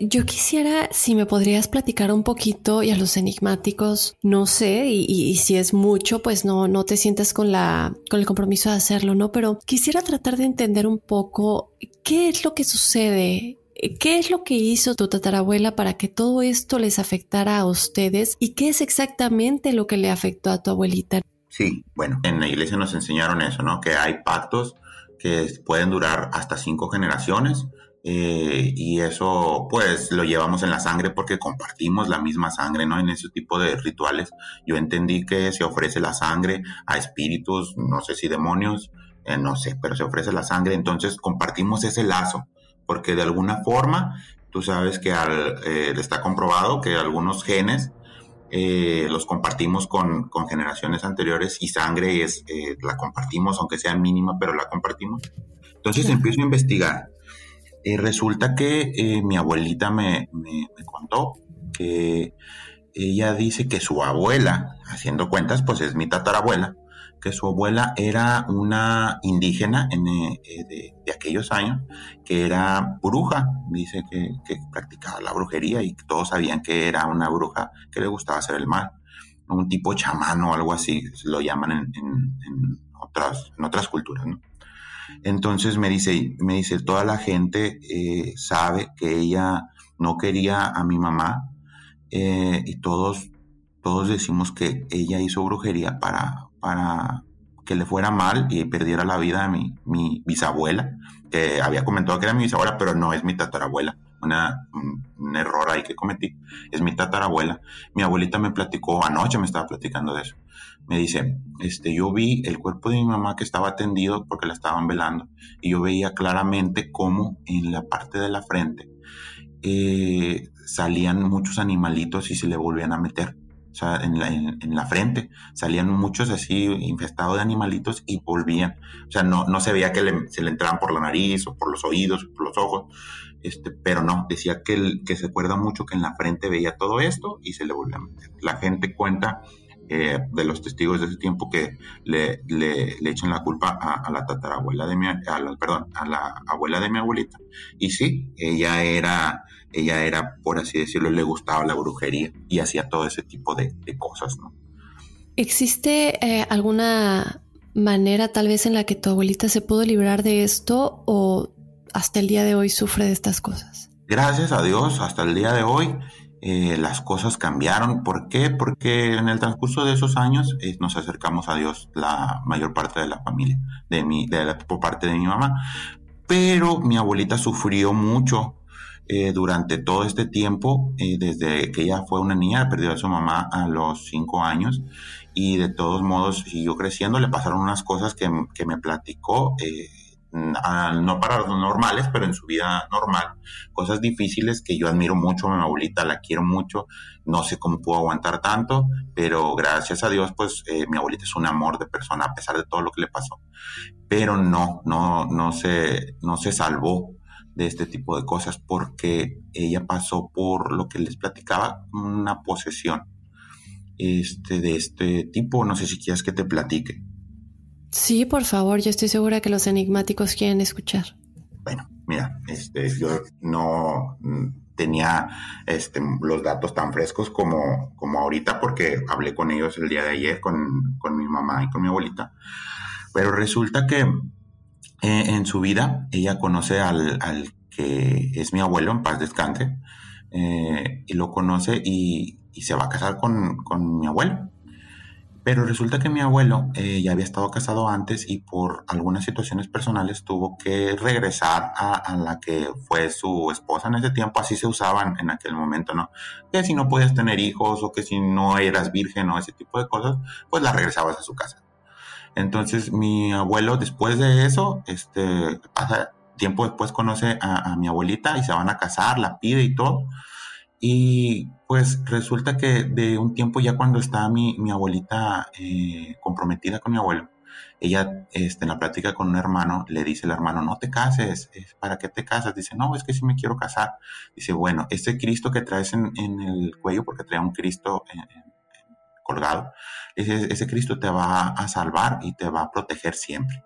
Yo quisiera, si me podrías platicar un poquito y a los enigmáticos, no sé, y, si es mucho, pues no, no te sientas con la, con el compromiso de hacerlo, ¿no? Pero quisiera tratar de entender un poco qué es lo que sucede ¿Qué es lo que hizo tu tatarabuela para que todo esto les afectara a ustedes y qué es exactamente lo que le afectó a tu abuelita? Sí, bueno, en la iglesia nos enseñaron eso, ¿no? Que hay pactos que pueden durar hasta cinco generaciones eh, y eso pues lo llevamos en la sangre porque compartimos la misma sangre, ¿no? En ese tipo de rituales yo entendí que se ofrece la sangre a espíritus, no sé si demonios, eh, no sé, pero se ofrece la sangre, entonces compartimos ese lazo porque de alguna forma tú sabes que eh, está comprobado que algunos genes eh, los compartimos con, generaciones anteriores y sangre es, eh, la compartimos, aunque sea mínima, pero la compartimos. Entonces empiezo a investigar. Resulta que mi abuelita me, contó que ella dice que su abuela, haciendo cuentas, pues es mi tatarabuela, que su abuela era una indígena eh, eh, de, aquellos años, que era bruja, dice que, practicaba la brujería y todos sabían que era una bruja que le gustaba hacer el mal, un tipo chamán o algo así, lo llaman en, otras, en otras culturas, Entonces me dice, me dice, toda la gente eh, sabe que ella no quería a mi mamá y todos, todos decimos que ella hizo brujería para, para que le fuera mal y perdiera la vida a mi, mi bisabuela, que había comentado que era mi bisabuela, pero no es mi tatarabuela. Una, un, error ahí que cometí. Es mi tatarabuela. Mi abuelita me platicó, anoche me estaba platicando de eso. Me dice, este, yo vi el cuerpo de mi mamá que estaba tendido porque la estaban velando y yo veía claramente cómo en la parte de la frente eh, salían muchos animalitos y se le volvían a meter o sea, en la, en, la frente. Salían muchos así infestados de animalitos y volvían. O sea, no, no se veía que se le entraban por la nariz o por los oídos, por los ojos. Este, pero no, decía que, que se acuerda mucho que en la frente veía todo esto y se le volvía a meter. La gente cuenta eh, de los testigos de ese tiempo que le, le, echan la culpa a, la tatarabuela de mi, a perdón, a la abuela de mi abuelita. Y sí, ella era, ella era, por así decirlo, le gustaba la brujería y hacía todo ese tipo de, cosas, ¿no? ¿Existe eh, alguna manera tal vez en la que tu abuelita se pudo librar de esto o hasta el día de hoy sufre de estas cosas? Gracias a Dios, hasta el día de hoy eh, las cosas cambiaron. ¿Por qué? Porque en el transcurso de esos años eh, nos acercamos a Dios la mayor parte de la familia, de mi, de la, por parte de mi mamá. Pero mi abuelita sufrió mucho eh, durante todo este tiempo, desde que ella fue una niña, perdió a su mamá a los cinco años y de todos modos siguió creciendo. Le pasaron unas cosas que, que me platicó no para los normales, pero en su vida normal, cosas difíciles que yo admiro mucho a mi abuelita, la quiero mucho, no sé cómo puedo aguantar tanto, pero gracias a Dios, pues eh, mi abuelita es un amor de persona a pesar de todo lo que le pasó. Pero no, no, no se, no se salvó de este tipo de cosas porque ella pasó por lo que les platicaba, una posesión este, de este tipo. No sé si quieres que te platique. Sí, por favor, yo estoy segura que los enigmáticos quieren escuchar. Bueno, mira, este, yo no mm, tenía este, los datos tan frescos como, como ahorita porque hablé con ellos el día de ayer, con, con mi mamá y con mi abuelita. Pero resulta que eh, en su vida ella conoce al, al, que es mi abuelo, en paz descanse, eh, y lo conoce y, y, se va a casar con, con mi abuelo. Pero resulta que mi abuelo eh, ya había estado casado antes y por algunas situaciones personales tuvo que regresar a, la que fue su esposa en ese tiempo. Así se usaban en aquel momento, ¿no? Que si no podías tener hijos o que si no eras virgen o ese tipo de cosas, pues la regresabas a su casa. Entonces mi abuelo después de eso, este, pasa tiempo después conoce a, a mi abuelita y se van a casar, la pide y todo. Y pues resulta que de un tiempo ya cuando está mi, mi abuelita eh, comprometida con mi abuelo, ella este, en la plática con un hermano le dice al hermano, no te cases, ¿para qué te casas? Dice, no, es que sí me quiero casar. Dice, bueno, este Cristo que traes en, el cuello, porque trae un Cristo colgado, ese Cristo te va a salvar y te va a proteger siempre.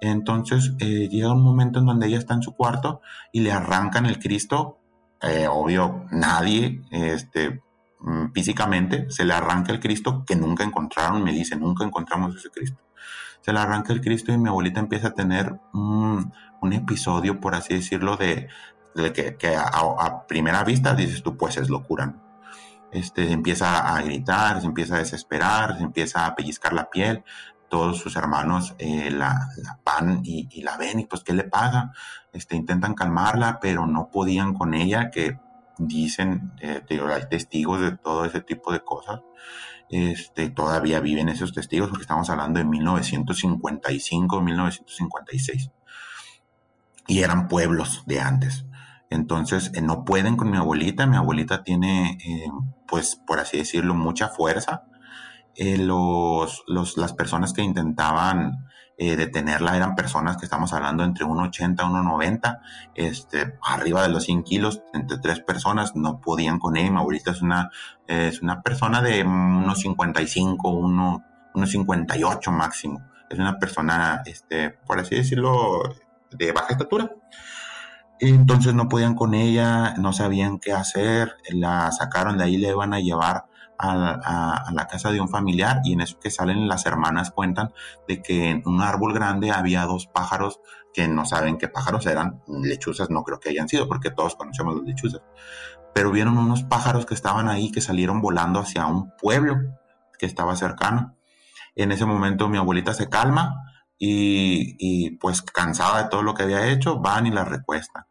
Entonces eh, llega un momento en donde ella está en su cuarto y le arrancan el Cristo eh, obvio, nadie, este, mm, físicamente, se le arranca el Cristo que nunca encontraron, me dice, nunca encontramos ese Cristo. Se le arranca el Cristo y mi abuelita empieza a tener un, episodio, por así decirlo, de, que, a, primera vista dices tú, pues es locura. Este, empieza a gritar, se empieza a desesperar, se empieza a pellizcar la piel, todos sus hermanos eh, la, van y, la ven y pues ¿qué le pasa? Este, intentan calmarla, pero no podían con ella, que dicen, eh, hay testigos de todo ese tipo de cosas. Este, todavía viven esos testigos porque estamos hablando de 1955, 1956. Y eran pueblos de antes. Entonces, eh, no pueden con mi abuelita. Mi abuelita tiene, pues, por así decirlo, mucha fuerza eh, los, los, las personas que intentaban eh, detenerla eran personas que estamos hablando entre 1,80 y 1,90, este, arriba de los 100 kilos, entre tres personas, no podían con ella. Ahorita es una, es una persona de unos 55, unos 58 máximo. Es una persona, este, por así decirlo, de baja estatura. Entonces no podían con ella, no sabían qué hacer, la sacaron de ahí, le iban a llevar a, la casa de un familiar y en eso que salen las hermanas cuentan de que en un árbol grande había dos pájaros que no saben qué pájaros eran, lechuzas no creo que hayan sido porque todos conocemos las lechuzas, pero vieron unos pájaros que estaban ahí que salieron volando hacia un pueblo que estaba cercano. En ese momento mi abuelita se calma y, pues cansada de todo lo que había hecho, van y la recuestan.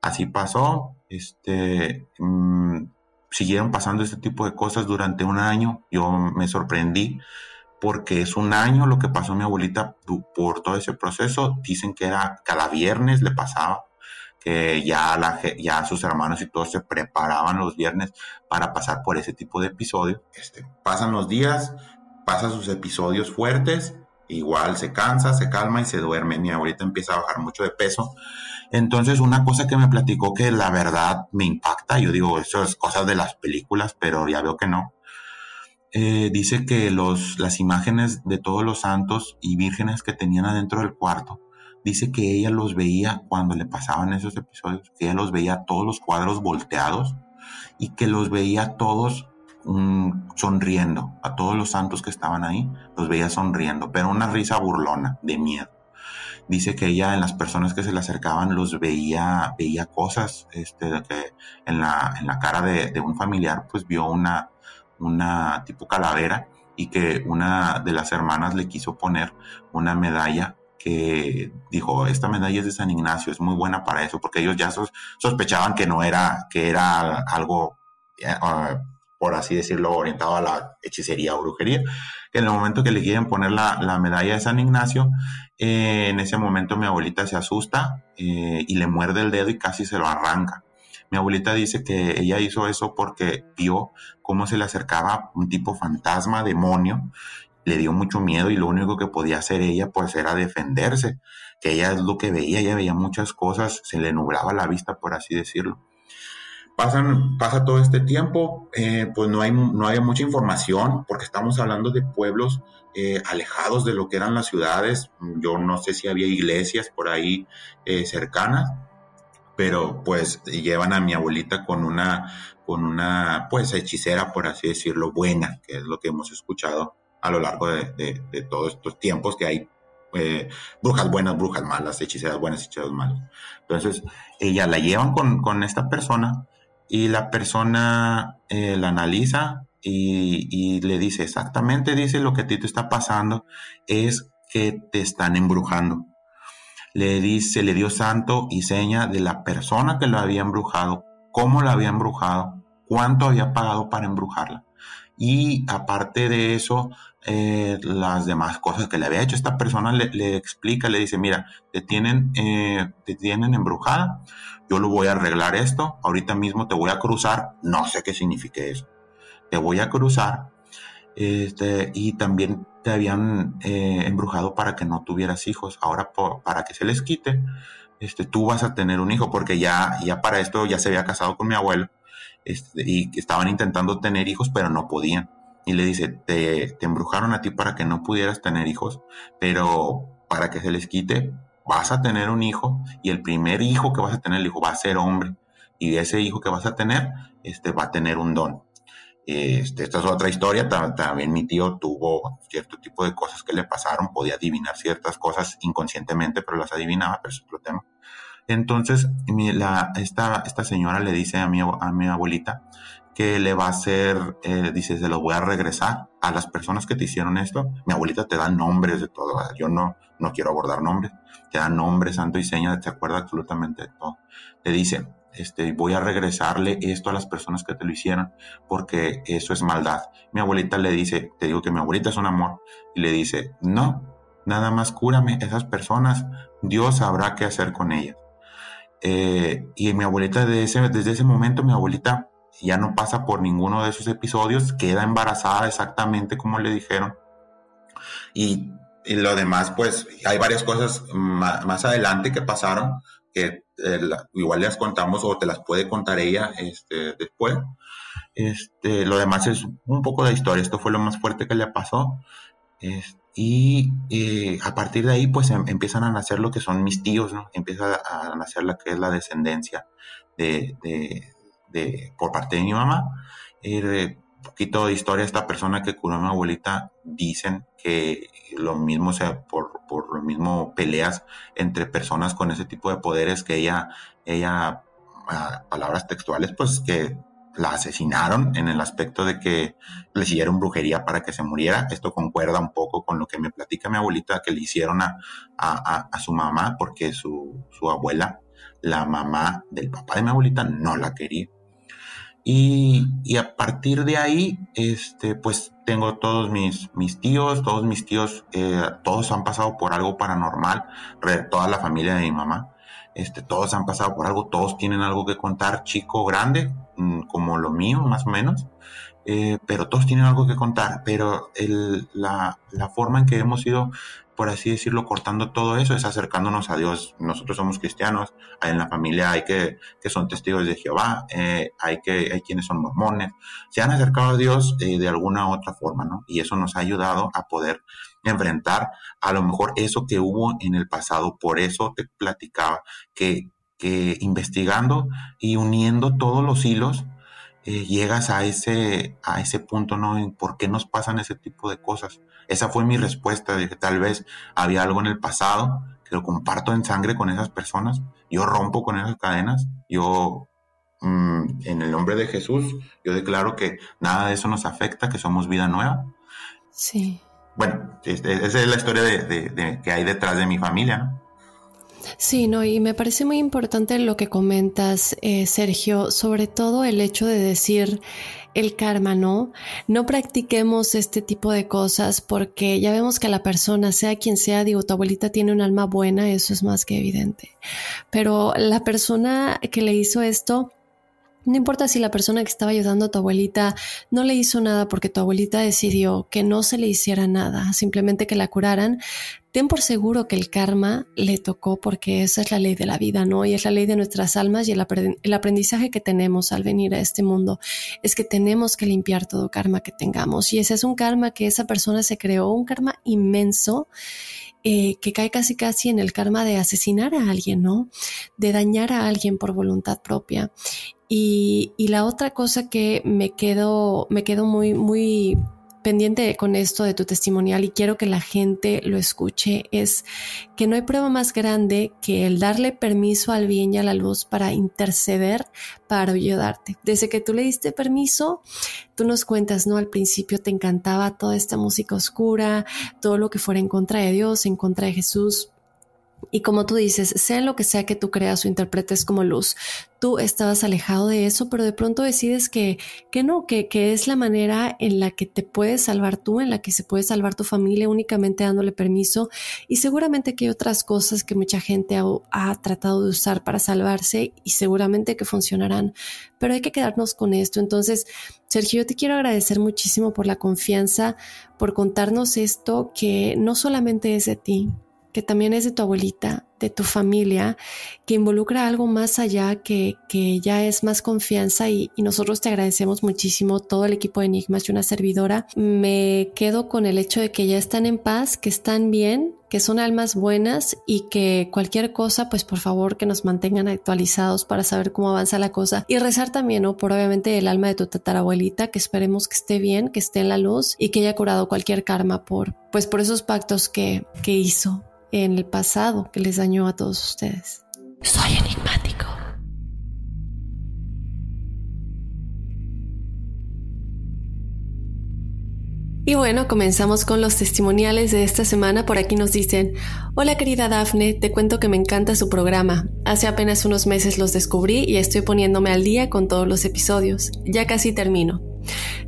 Así pasó, este, mm, siguieron pasando este tipo de cosas durante un año. Yo me sorprendí porque es un año lo que pasó mi abuelita por todo ese proceso. Dicen que era cada viernes le pasaba, que ya, la, ya sus hermanos y todos se preparaban los viernes para pasar por ese tipo de episodios. Este, pasan los días, pasan sus episodios fuertes, igual se cansa, se calma y se duerme. Mi abuelita empieza a bajar mucho de peso entonces, una cosa que me platicó que la verdad me impacta, yo digo, eso es cosas de las películas, pero ya veo que no. Eh, dice que los, las imágenes de todos los santos y vírgenes que tenían adentro del cuarto, dice que ella los veía cuando le pasaban esos episodios, que ella los veía todos los cuadros volteados y que los veía todos mm, sonriendo, a todos los santos que estaban ahí, los veía sonriendo, pero una risa burlona, de miedo dice que ella en las personas que se le acercaban los veía, veía cosas, este, que en la, en la cara de, un familiar pues vio una, una tipo calavera y que una de las hermanas le quiso poner una medalla que dijo, esta medalla es de San Ignacio, es muy buena para eso, porque ellos ya sospechaban que no era, que era algo, eh, por así decirlo, orientado a la hechicería o brujería. En el momento que le quieren poner la, la medalla de San Ignacio, eh, en ese momento mi abuelita se asusta eh, y le muerde el dedo y casi se lo arranca. Mi abuelita dice que ella hizo eso porque vio cómo se le acercaba un tipo fantasma, demonio, le dio mucho miedo y lo único que podía hacer ella pues era defenderse, que ella es lo que veía, ella veía muchas cosas, se le nublaba la vista por así decirlo. Pasan, pasa todo este tiempo, eh, pues no hay, no hay mucha información porque estamos hablando de pueblos eh, alejados de lo que eran las ciudades. Yo no sé si había iglesias por ahí eh, cercanas, pero pues llevan a mi abuelita con una, con una pues hechicera, por así decirlo, buena, que es lo que hemos escuchado a lo largo de, todos estos tiempos que hay brujas buenas, brujas malas, hechiceras buenas, hechiceras malas. Entonces, ella la llevan con, con esta persona y la persona eh, la analiza y, le dice exactamente, dice lo que a ti te está pasando es que te están embrujando le dice, le dio santo y seña de la persona que lo había embrujado, cómo la había embrujado, cuánto había pagado para embrujarla. Y aparte de eso, eh, las demás cosas que le había hecho esta persona le, explica, le dice, mira, te tienen, eh, te tienen embrujada, yo lo voy a arreglar esto, ahorita mismo te voy a cruzar, no sé qué signifique eso, te voy a cruzar, este, y también te habían eh, embrujado para que no tuvieras hijos. Ahora, para que se les quite, este, tú vas a tener un hijo, porque ya, ya para esto ya se había casado con mi abuelo este, y estaban intentando tener hijos, pero no podían. Y le dice, te, te embrujaron a ti para que no pudieras tener hijos, pero para que se les quite, vas a tener un hijo y el primer hijo que vas a tener, el hijo va a ser hombre. Y ese hijo que vas a tener, este, va a tener un don. Este, esta es otra historia, también mi tío tuvo cierto tipo de cosas que le pasaron, podía adivinar ciertas cosas inconscientemente, pero las adivinaba, pero es otro tema. Entonces, esta, esta señora le dice a mi, a mi abuelita que le va a hacer, eh, dice, se lo voy a regresar a las personas que te hicieron esto. Mi abuelita te da nombres de todo, yo no, no quiero abordar nombres, te da nombres, santo y seña, te acuerda absolutamente de todo. Le dice, este, voy a regresarle esto a las personas que te lo hicieron, porque eso es maldad. Mi abuelita le dice, te digo que mi abuelita es un amor, y le dice, no, nada más cúrame, esas personas, Dios sabrá qué hacer con ellas. Eh, y mi abuelita, desde ese, desde ese momento, mi abuelita ya no pasa por ninguno de esos episodios, queda embarazada exactamente como le dijeron. Y, lo demás, pues hay varias cosas más, más adelante que pasaron que eh, igual les contamos o te las puede contar ella este, después. Este, lo demás es un poco de historia. Esto fue lo más fuerte que le pasó. y eh, a partir de ahí, pues em, empiezan a nacer lo que son mis tíos, ¿no? Empieza a nacer la que es la descendencia de, de, por parte de mi mamá. Eh, poquito de historia, esta persona que curó a mi abuelita, dicen que lo mismo, o sea, por, por lo mismo peleas entre personas con ese tipo de poderes que ella, ella, palabras textuales, pues que la asesinaron en el aspecto de que le hicieron brujería para que se muriera. Esto concuerda un poco con lo que me platica mi abuelita que le hicieron a, a, a su mamá, porque su, su abuela, la mamá del papá de mi abuelita, no la quería. Y, y, a partir de ahí, este, pues tengo todos mis, mis tíos, todos mis tíos, eh, todos han pasado por algo paranormal, toda la familia de mi mamá, este, todos han pasado por algo, todos tienen algo que contar, chico, grande, mm, como lo mío, más o menos, eh, pero todos tienen algo que contar, pero el, la, la forma en que hemos ido por así decirlo, cortando todo eso, es acercándonos a Dios. Nosotros somos cristianos, en la familia hay que, que son testigos de Jehová, eh, hay, que, hay quienes son mormones, se han acercado a Dios eh, de alguna u otra forma, ¿no? Y eso nos ha ayudado a poder enfrentar a lo mejor eso que hubo en el pasado. Por eso te platicaba que, que investigando y uniendo todos los hilos, eh, llegas a ese, a ese punto, ¿no? En por qué nos pasan ese tipo de cosas. Esa fue mi respuesta, de que tal vez había algo en el pasado que lo comparto en sangre con esas personas, yo rompo con esas cadenas, yo mm, en el nombre de Jesús, yo declaro que nada de eso nos afecta, que somos vida nueva. Sí. Bueno, esa es la historia de, que hay detrás de mi familia, ¿no? Sí, no, y me parece muy importante lo que comentas, eh, Sergio, sobre todo el hecho de decir el karma, ¿no? No practiquemos este tipo de cosas porque ya vemos que la persona, sea quien sea, digo, tu abuelita tiene un alma buena, eso es más que evidente. Pero la persona que le hizo esto, no importa si la persona que estaba ayudando a tu abuelita no le hizo nada porque tu abuelita decidió que no se le hiciera nada, simplemente que la curaran, ten por seguro que el karma le tocó porque esa es la ley de la vida, ¿no? Y es la ley de nuestras almas y el, aprendizaje que tenemos al venir a este mundo es que tenemos que limpiar todo karma que tengamos. Y ese es un karma que esa persona se creó, un karma inmenso. Eh, que cae casi casi en el karma de asesinar a alguien, ¿no? De dañar a alguien por voluntad propia. Y, la otra cosa que me quedo, me quedo muy, muy pendiente con esto de tu testimonial y quiero que la gente lo escuche es que no hay prueba más grande que el darle permiso al bien y a la luz para interceder, para ayudarte. Desde que tú le diste permiso, tú nos cuentas, ¿no? Al principio te encantaba toda esta música oscura, todo lo que fuera en contra de Dios, en contra de Jesús, y como tú dices, sea lo que sea que tú creas o interpretes como luz, tú estabas alejado de eso, pero de pronto decides que, que no, que, que, es la manera en la que te puedes salvar tú, en la que se puede salvar tu familia únicamente dándole permiso. Y seguramente que hay otras cosas que mucha gente ha, ha tratado de usar para salvarse y seguramente que funcionarán, pero hay que quedarnos con esto. Entonces, Sergio, yo te quiero agradecer muchísimo por la confianza, por contarnos esto que no solamente es de ti, que también es de tu abuelita, de tu familia, que involucra algo más allá, que, que ya es más confianza y, nosotros te agradecemos muchísimo, todo el equipo de Enigmas y una servidora. Me quedo con el hecho de que ya están en paz, que están bien, que son almas buenas y que cualquier cosa, pues por favor que nos mantengan actualizados para saber cómo avanza la cosa y rezar también, ¿no? Por obviamente el alma de tu tatarabuelita, que esperemos que esté bien, que esté en la luz y que haya curado cualquier karma por, pues por esos pactos que, que hizo en el pasado que les dañó a todos ustedes. Soy enigmático. Y bueno, comenzamos con los testimoniales de esta semana. Por aquí nos dicen, hola querida Dafne, te cuento que me encanta su programa. Hace apenas unos meses los descubrí y estoy poniéndome al día con todos los episodios. Ya casi termino.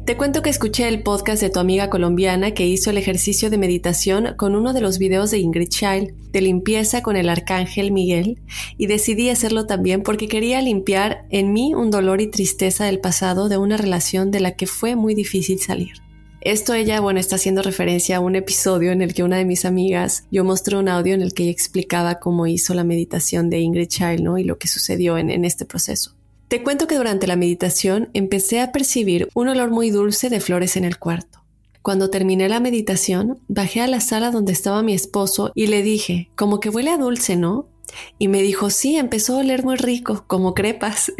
Te cuento que escuché el podcast de tu amiga colombiana que hizo el ejercicio de meditación con uno de los videos de Ingrid Child de limpieza con el arcángel Miguel y decidí hacerlo también porque quería limpiar en mí un dolor y tristeza del pasado de una relación de la que fue muy difícil salir. Esto ella, bueno, está haciendo referencia a un episodio en el que una de mis amigas, yo mostré un audio en el que ella explicaba cómo hizo la meditación de Ingrid Child, ¿no? Y lo que sucedió en, en este proceso. Te cuento que durante la meditación empecé a percibir un olor muy dulce de flores en el cuarto. Cuando terminé la meditación, bajé a la sala donde estaba mi esposo y le dije, como que huele a dulce, ¿no? Y me dijo, sí, empezó a oler muy rico, como crepas.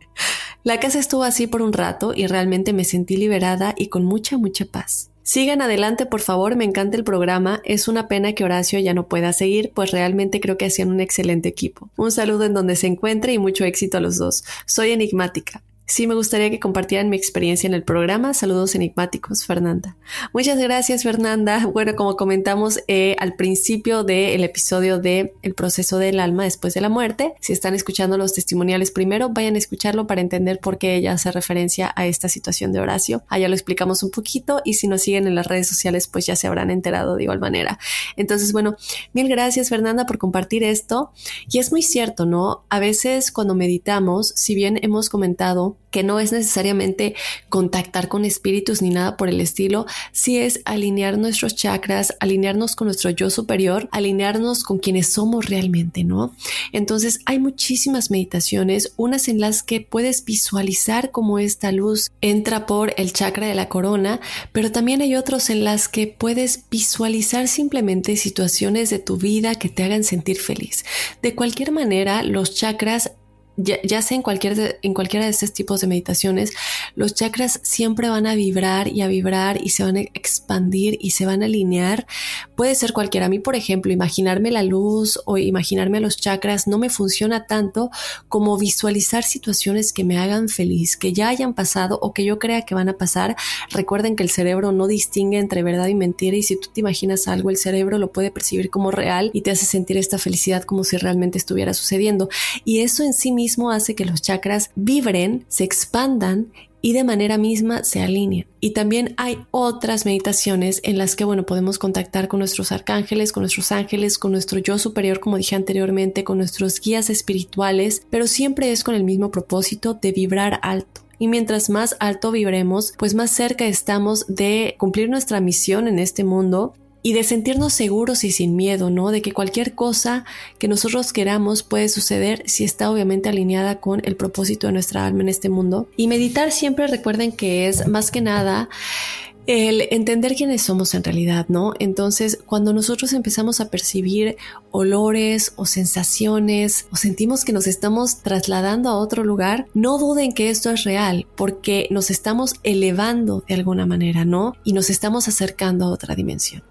la casa estuvo así por un rato y realmente me sentí liberada y con mucha, mucha paz. Sigan adelante, por favor, me encanta el programa. Es una pena que Horacio ya no pueda seguir, pues realmente creo que hacían un excelente equipo. Un saludo en donde se encuentre y mucho éxito a los dos. Soy enigmática. Sí, me gustaría que compartieran mi experiencia en el programa. Saludos enigmáticos, Fernanda. Muchas gracias, Fernanda. Bueno, como comentamos eh, al principio del episodio de El proceso del alma después de la muerte, si están escuchando los testimoniales primero, vayan a escucharlo para entender por qué ella hace referencia a esta situación de Horacio. Allá lo explicamos un poquito y si nos siguen en las redes sociales, pues ya se habrán enterado de igual manera. Entonces, bueno, mil gracias, Fernanda, por compartir esto. Y es muy cierto, ¿no? A veces cuando meditamos, si bien hemos comentado que no es necesariamente contactar con espíritus ni nada por el estilo, sí es alinear nuestros chakras, alinearnos con nuestro yo superior, alinearnos con quienes somos realmente, ¿no? Entonces hay muchísimas meditaciones, unas en las que puedes visualizar cómo esta luz entra por el chakra de la corona, pero también hay otros en las que puedes visualizar simplemente situaciones de tu vida que te hagan sentir feliz. De cualquier manera, los chakras ya, sea en, cualquier en cualquiera de estos tipos de meditaciones, los chakras siempre van a vibrar y a vibrar y se van a expandir y se van a alinear. Puede ser cualquiera. A mí, por ejemplo, imaginarme la luz o imaginarme los chakras no me funciona tanto como visualizar situaciones que me hagan feliz, que ya hayan pasado o que yo crea que van a pasar. Recuerden que el cerebro no distingue entre verdad y mentira y si tú te imaginas algo, el cerebro lo puede percibir como real y te hace sentir esta felicidad como si realmente estuviera sucediendo. Y eso en sí mismo hace que los chakras vibren, se expandan y de manera misma se alineen. Y también hay otras meditaciones en las que, bueno, podemos contactar con nuestros arcángeles, con nuestros ángeles, con nuestro yo superior, como dije anteriormente, con nuestros guías espirituales, pero siempre es con el mismo propósito de vibrar alto. Y mientras más alto vibremos, pues más cerca estamos de cumplir nuestra misión en este mundo y de sentirnos seguros y sin miedo, ¿no? De que cualquier cosa que nosotros queramos puede suceder si está obviamente alineada con el propósito de nuestra alma en este mundo. Y meditar siempre recuerden que es más que nada el entender quiénes somos en realidad, ¿no? Entonces, cuando nosotros empezamos a percibir olores o sensaciones o sentimos que nos estamos trasladando a otro lugar, no duden que esto es real, porque nos estamos elevando de alguna manera, ¿no? Y nos estamos acercando a otra dimensión.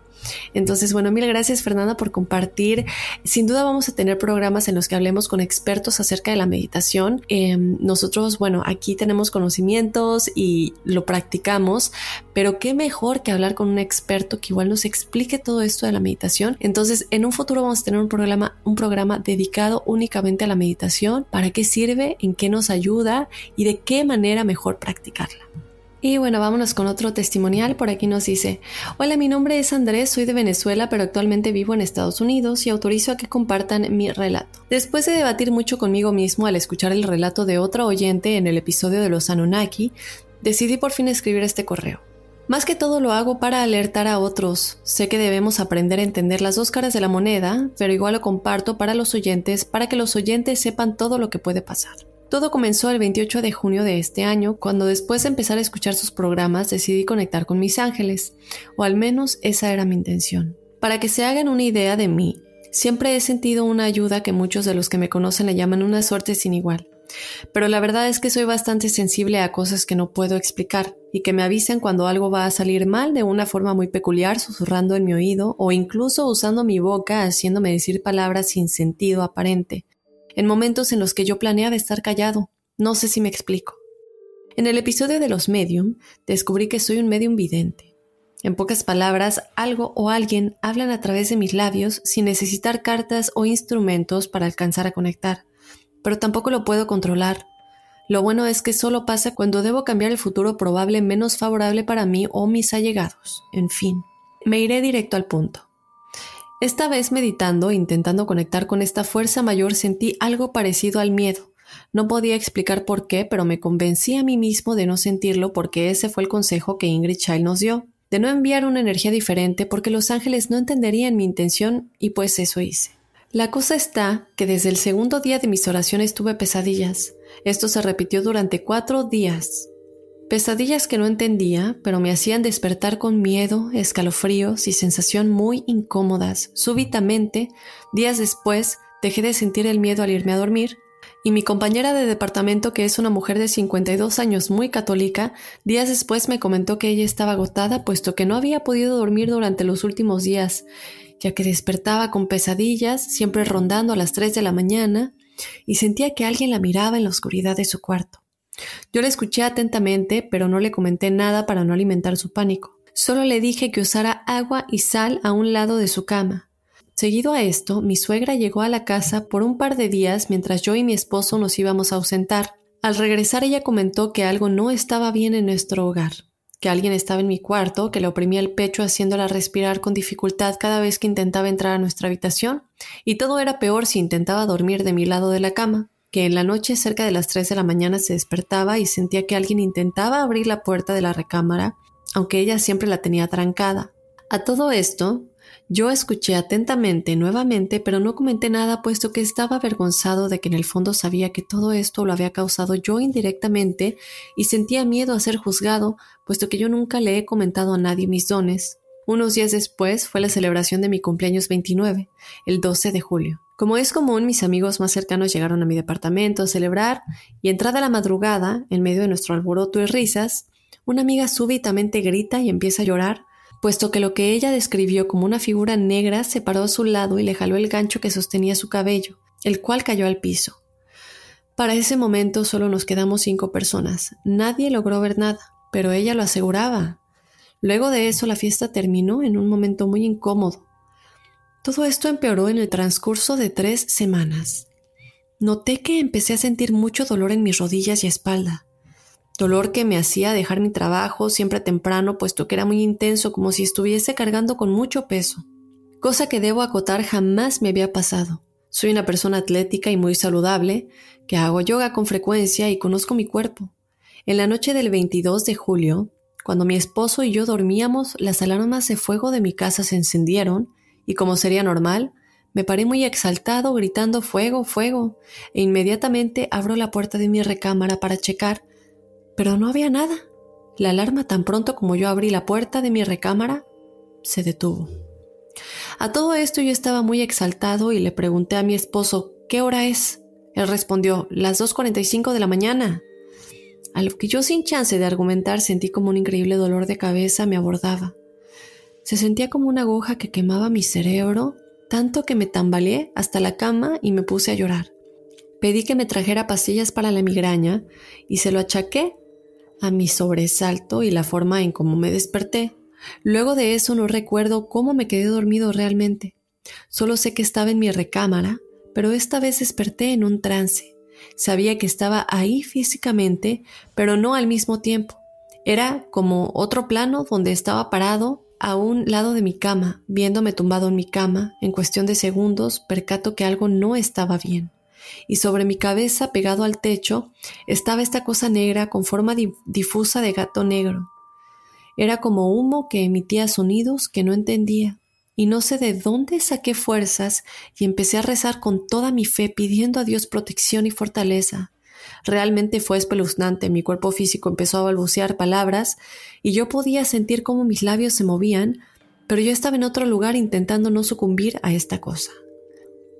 Entonces, bueno, mil gracias Fernanda por compartir. Sin duda vamos a tener programas en los que hablemos con expertos acerca de la meditación. Em, nosotros, bueno, aquí tenemos conocimientos y lo practicamos, pero qué mejor que hablar con un experto que igual nos explique todo esto de la meditación. Entonces, en un futuro vamos a tener un programa, un programa dedicado únicamente a la meditación, para qué sirve, en qué nos ayuda y de qué manera mejor practicarla. Y bueno, vámonos con otro testimonial. Por aquí nos dice, hola, mi nombre es Andrés, soy de Venezuela, pero actualmente vivo en Estados Unidos y autorizo a que compartan mi relato. Después de debatir mucho conmigo mismo al escuchar el relato de otra oyente en el episodio de los Anunnaki, decidí por fin escribir este correo. Más que todo lo hago para alertar a otros. Sé que debemos aprender a entender las dos caras de la moneda, pero igual lo comparto para los oyentes para que los oyentes sepan todo lo que puede pasar. Todo comenzó el 28 de junio de este año, cuando después de empezar a escuchar sus programas decidí conectar con mis ángeles, o al menos esa era mi intención. Para que se hagan una idea de mí, siempre he sentido una ayuda que muchos de los que me conocen le llaman una suerte sin igual. Pero la verdad es que soy bastante sensible a cosas que no puedo explicar y que me avisan cuando algo va a salir mal de una forma muy peculiar, susurrando en mi oído o incluso usando mi boca haciéndome decir palabras sin sentido aparente en momentos en los que yo planeaba estar callado. No sé si me explico. En el episodio de los medium, descubrí que soy un medium vidente. En pocas palabras, algo o alguien hablan a través de mis labios sin necesitar cartas o instrumentos para alcanzar a conectar, pero tampoco lo puedo controlar. Lo bueno es que solo pasa cuando debo cambiar el futuro probable menos favorable para mí o mis allegados. En fin, me iré directo al punto. Esta vez meditando e intentando conectar con esta fuerza mayor sentí algo parecido al miedo. No podía explicar por qué, pero me convencí a mí mismo de no sentirlo porque ese fue el consejo que Ingrid Child nos dio, de no enviar una energía diferente porque los ángeles no entenderían mi intención y pues eso hice. La cosa está que desde el segundo día de mis oraciones tuve pesadillas. Esto se repitió durante cuatro días. Pesadillas que no entendía, pero me hacían despertar con miedo, escalofríos y sensación muy incómodas. Súbitamente, días después, dejé de sentir el miedo al irme a dormir, y mi compañera de departamento, que es una mujer de 52 años muy católica, días después me comentó que ella estaba agotada puesto que no había podido dormir durante los últimos días, ya que despertaba con pesadillas, siempre rondando a las 3 de la mañana, y sentía que alguien la miraba en la oscuridad de su cuarto. Yo le escuché atentamente, pero no le comenté nada para no alimentar su pánico. Solo le dije que usara agua y sal a un lado de su cama. Seguido a esto, mi suegra llegó a la casa por un par de días mientras yo y mi esposo nos íbamos a ausentar. Al regresar ella comentó que algo no estaba bien en nuestro hogar, que alguien estaba en mi cuarto, que le oprimía el pecho haciéndola respirar con dificultad cada vez que intentaba entrar a nuestra habitación, y todo era peor si intentaba dormir de mi lado de la cama que en la noche cerca de las 3 de la mañana se despertaba y sentía que alguien intentaba abrir la puerta de la recámara, aunque ella siempre la tenía trancada. A todo esto, yo escuché atentamente nuevamente, pero no comenté nada puesto que estaba avergonzado de que en el fondo sabía que todo esto lo había causado yo indirectamente y sentía miedo a ser juzgado, puesto que yo nunca le he comentado a nadie mis dones. Unos días después fue la celebración de mi cumpleaños 29, el 12 de julio. Como es común, mis amigos más cercanos llegaron a mi departamento a celebrar y entrada la madrugada, en medio de nuestro alboroto y risas, una amiga súbitamente grita y empieza a llorar, puesto que lo que ella describió como una figura negra se paró a su lado y le jaló el gancho que sostenía su cabello, el cual cayó al piso. Para ese momento solo nos quedamos cinco personas. Nadie logró ver nada, pero ella lo aseguraba. Luego de eso la fiesta terminó en un momento muy incómodo. Todo esto empeoró en el transcurso de tres semanas. Noté que empecé a sentir mucho dolor en mis rodillas y espalda. Dolor que me hacía dejar mi trabajo siempre temprano, puesto que era muy intenso, como si estuviese cargando con mucho peso. Cosa que debo acotar jamás me había pasado. Soy una persona atlética y muy saludable, que hago yoga con frecuencia y conozco mi cuerpo. En la noche del 22 de julio, cuando mi esposo y yo dormíamos, las alarmas de fuego de mi casa se encendieron y como sería normal, me paré muy exaltado gritando fuego, fuego, e inmediatamente abro la puerta de mi recámara para checar, pero no había nada. La alarma tan pronto como yo abrí la puerta de mi recámara, se detuvo. A todo esto yo estaba muy exaltado y le pregunté a mi esposo, ¿qué hora es? Él respondió, las 2.45 de la mañana. A lo que yo sin chance de argumentar sentí como un increíble dolor de cabeza me abordaba. Se sentía como una aguja que quemaba mi cerebro, tanto que me tambaleé hasta la cama y me puse a llorar. Pedí que me trajera pastillas para la migraña y se lo achaqué a mi sobresalto y la forma en cómo me desperté. Luego de eso no recuerdo cómo me quedé dormido realmente. Solo sé que estaba en mi recámara, pero esta vez desperté en un trance. Sabía que estaba ahí físicamente, pero no al mismo tiempo. Era como otro plano donde estaba parado a un lado de mi cama, viéndome tumbado en mi cama, en cuestión de segundos percato que algo no estaba bien. Y sobre mi cabeza, pegado al techo, estaba esta cosa negra con forma difusa de gato negro. Era como humo que emitía sonidos que no entendía, y no sé de dónde saqué fuerzas y empecé a rezar con toda mi fe pidiendo a Dios protección y fortaleza. Realmente fue espeluznante, mi cuerpo físico empezó a balbucear palabras y yo podía sentir cómo mis labios se movían, pero yo estaba en otro lugar intentando no sucumbir a esta cosa.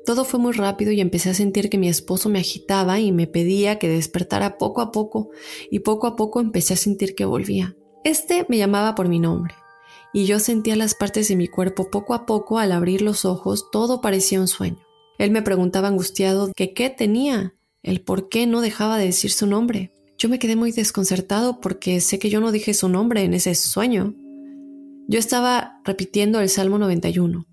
Todo fue muy rápido y empecé a sentir que mi esposo me agitaba y me pedía que despertara poco a poco y poco a poco empecé a sentir que volvía. Este me llamaba por mi nombre y yo sentía las partes de mi cuerpo poco a poco al abrir los ojos todo parecía un sueño. Él me preguntaba angustiado que qué tenía el por qué no dejaba de decir su nombre. Yo me quedé muy desconcertado porque sé que yo no dije su nombre en ese sueño. Yo estaba repitiendo el Salmo 91,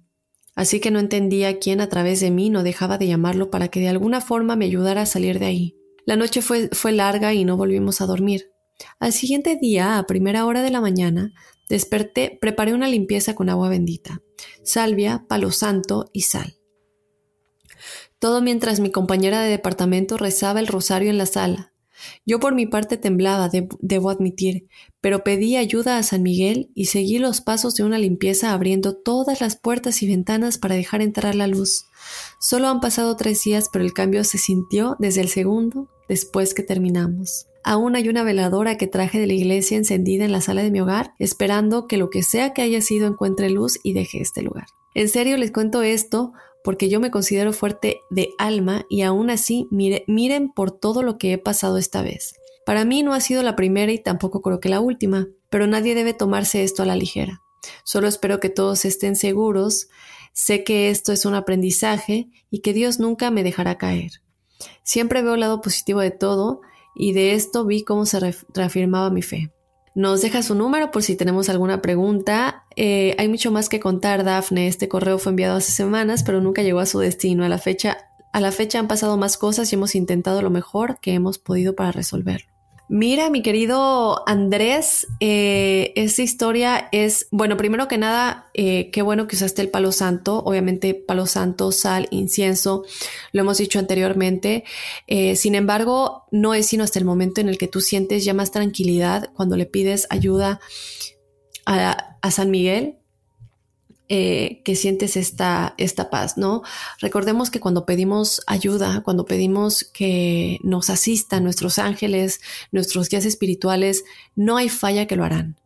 así que no entendía quién a través de mí no dejaba de llamarlo para que de alguna forma me ayudara a salir de ahí. La noche fue, fue larga y no volvimos a dormir. Al siguiente día, a primera hora de la mañana, desperté, preparé una limpieza con agua bendita, salvia, palo santo y sal. Todo mientras mi compañera de departamento rezaba el rosario en la sala. Yo por mi parte temblaba, debo admitir, pero pedí ayuda a San Miguel y seguí los pasos de una limpieza abriendo todas las puertas y ventanas para dejar entrar la luz. Solo han pasado tres días, pero el cambio se sintió desde el segundo después que terminamos. Aún hay una veladora que traje de la iglesia encendida en la sala de mi hogar, esperando que lo que sea que haya sido encuentre luz y deje este lugar. En serio les cuento esto porque yo me considero fuerte de alma y aún así miren por todo lo que he pasado esta vez. Para mí no ha sido la primera y tampoco creo que la última, pero nadie debe tomarse esto a la ligera. Solo espero que todos estén seguros, sé que esto es un aprendizaje y que Dios nunca me dejará caer. Siempre veo el lado positivo de todo y de esto vi cómo se reafirmaba mi fe. Nos deja su número por si tenemos alguna pregunta. Eh, hay mucho más que contar, Dafne. Este correo fue enviado hace semanas, pero nunca llegó a su destino. A la fecha, a la fecha han pasado más cosas y hemos intentado lo mejor que hemos podido para resolverlo. Mira, mi querido Andrés, eh, esta historia es, bueno, primero que nada, eh, qué bueno que usaste el palo santo, obviamente palo santo, sal, incienso, lo hemos dicho anteriormente, eh, sin embargo, no es sino hasta el momento en el que tú sientes ya más tranquilidad cuando le pides ayuda a, a San Miguel, eh, que sientes esta, esta paz, ¿no? Recordemos que cuando pedimos ayuda, cuando pedimos que nos asistan nuestros ángeles, nuestros guías espirituales, no hay falla que lo harán.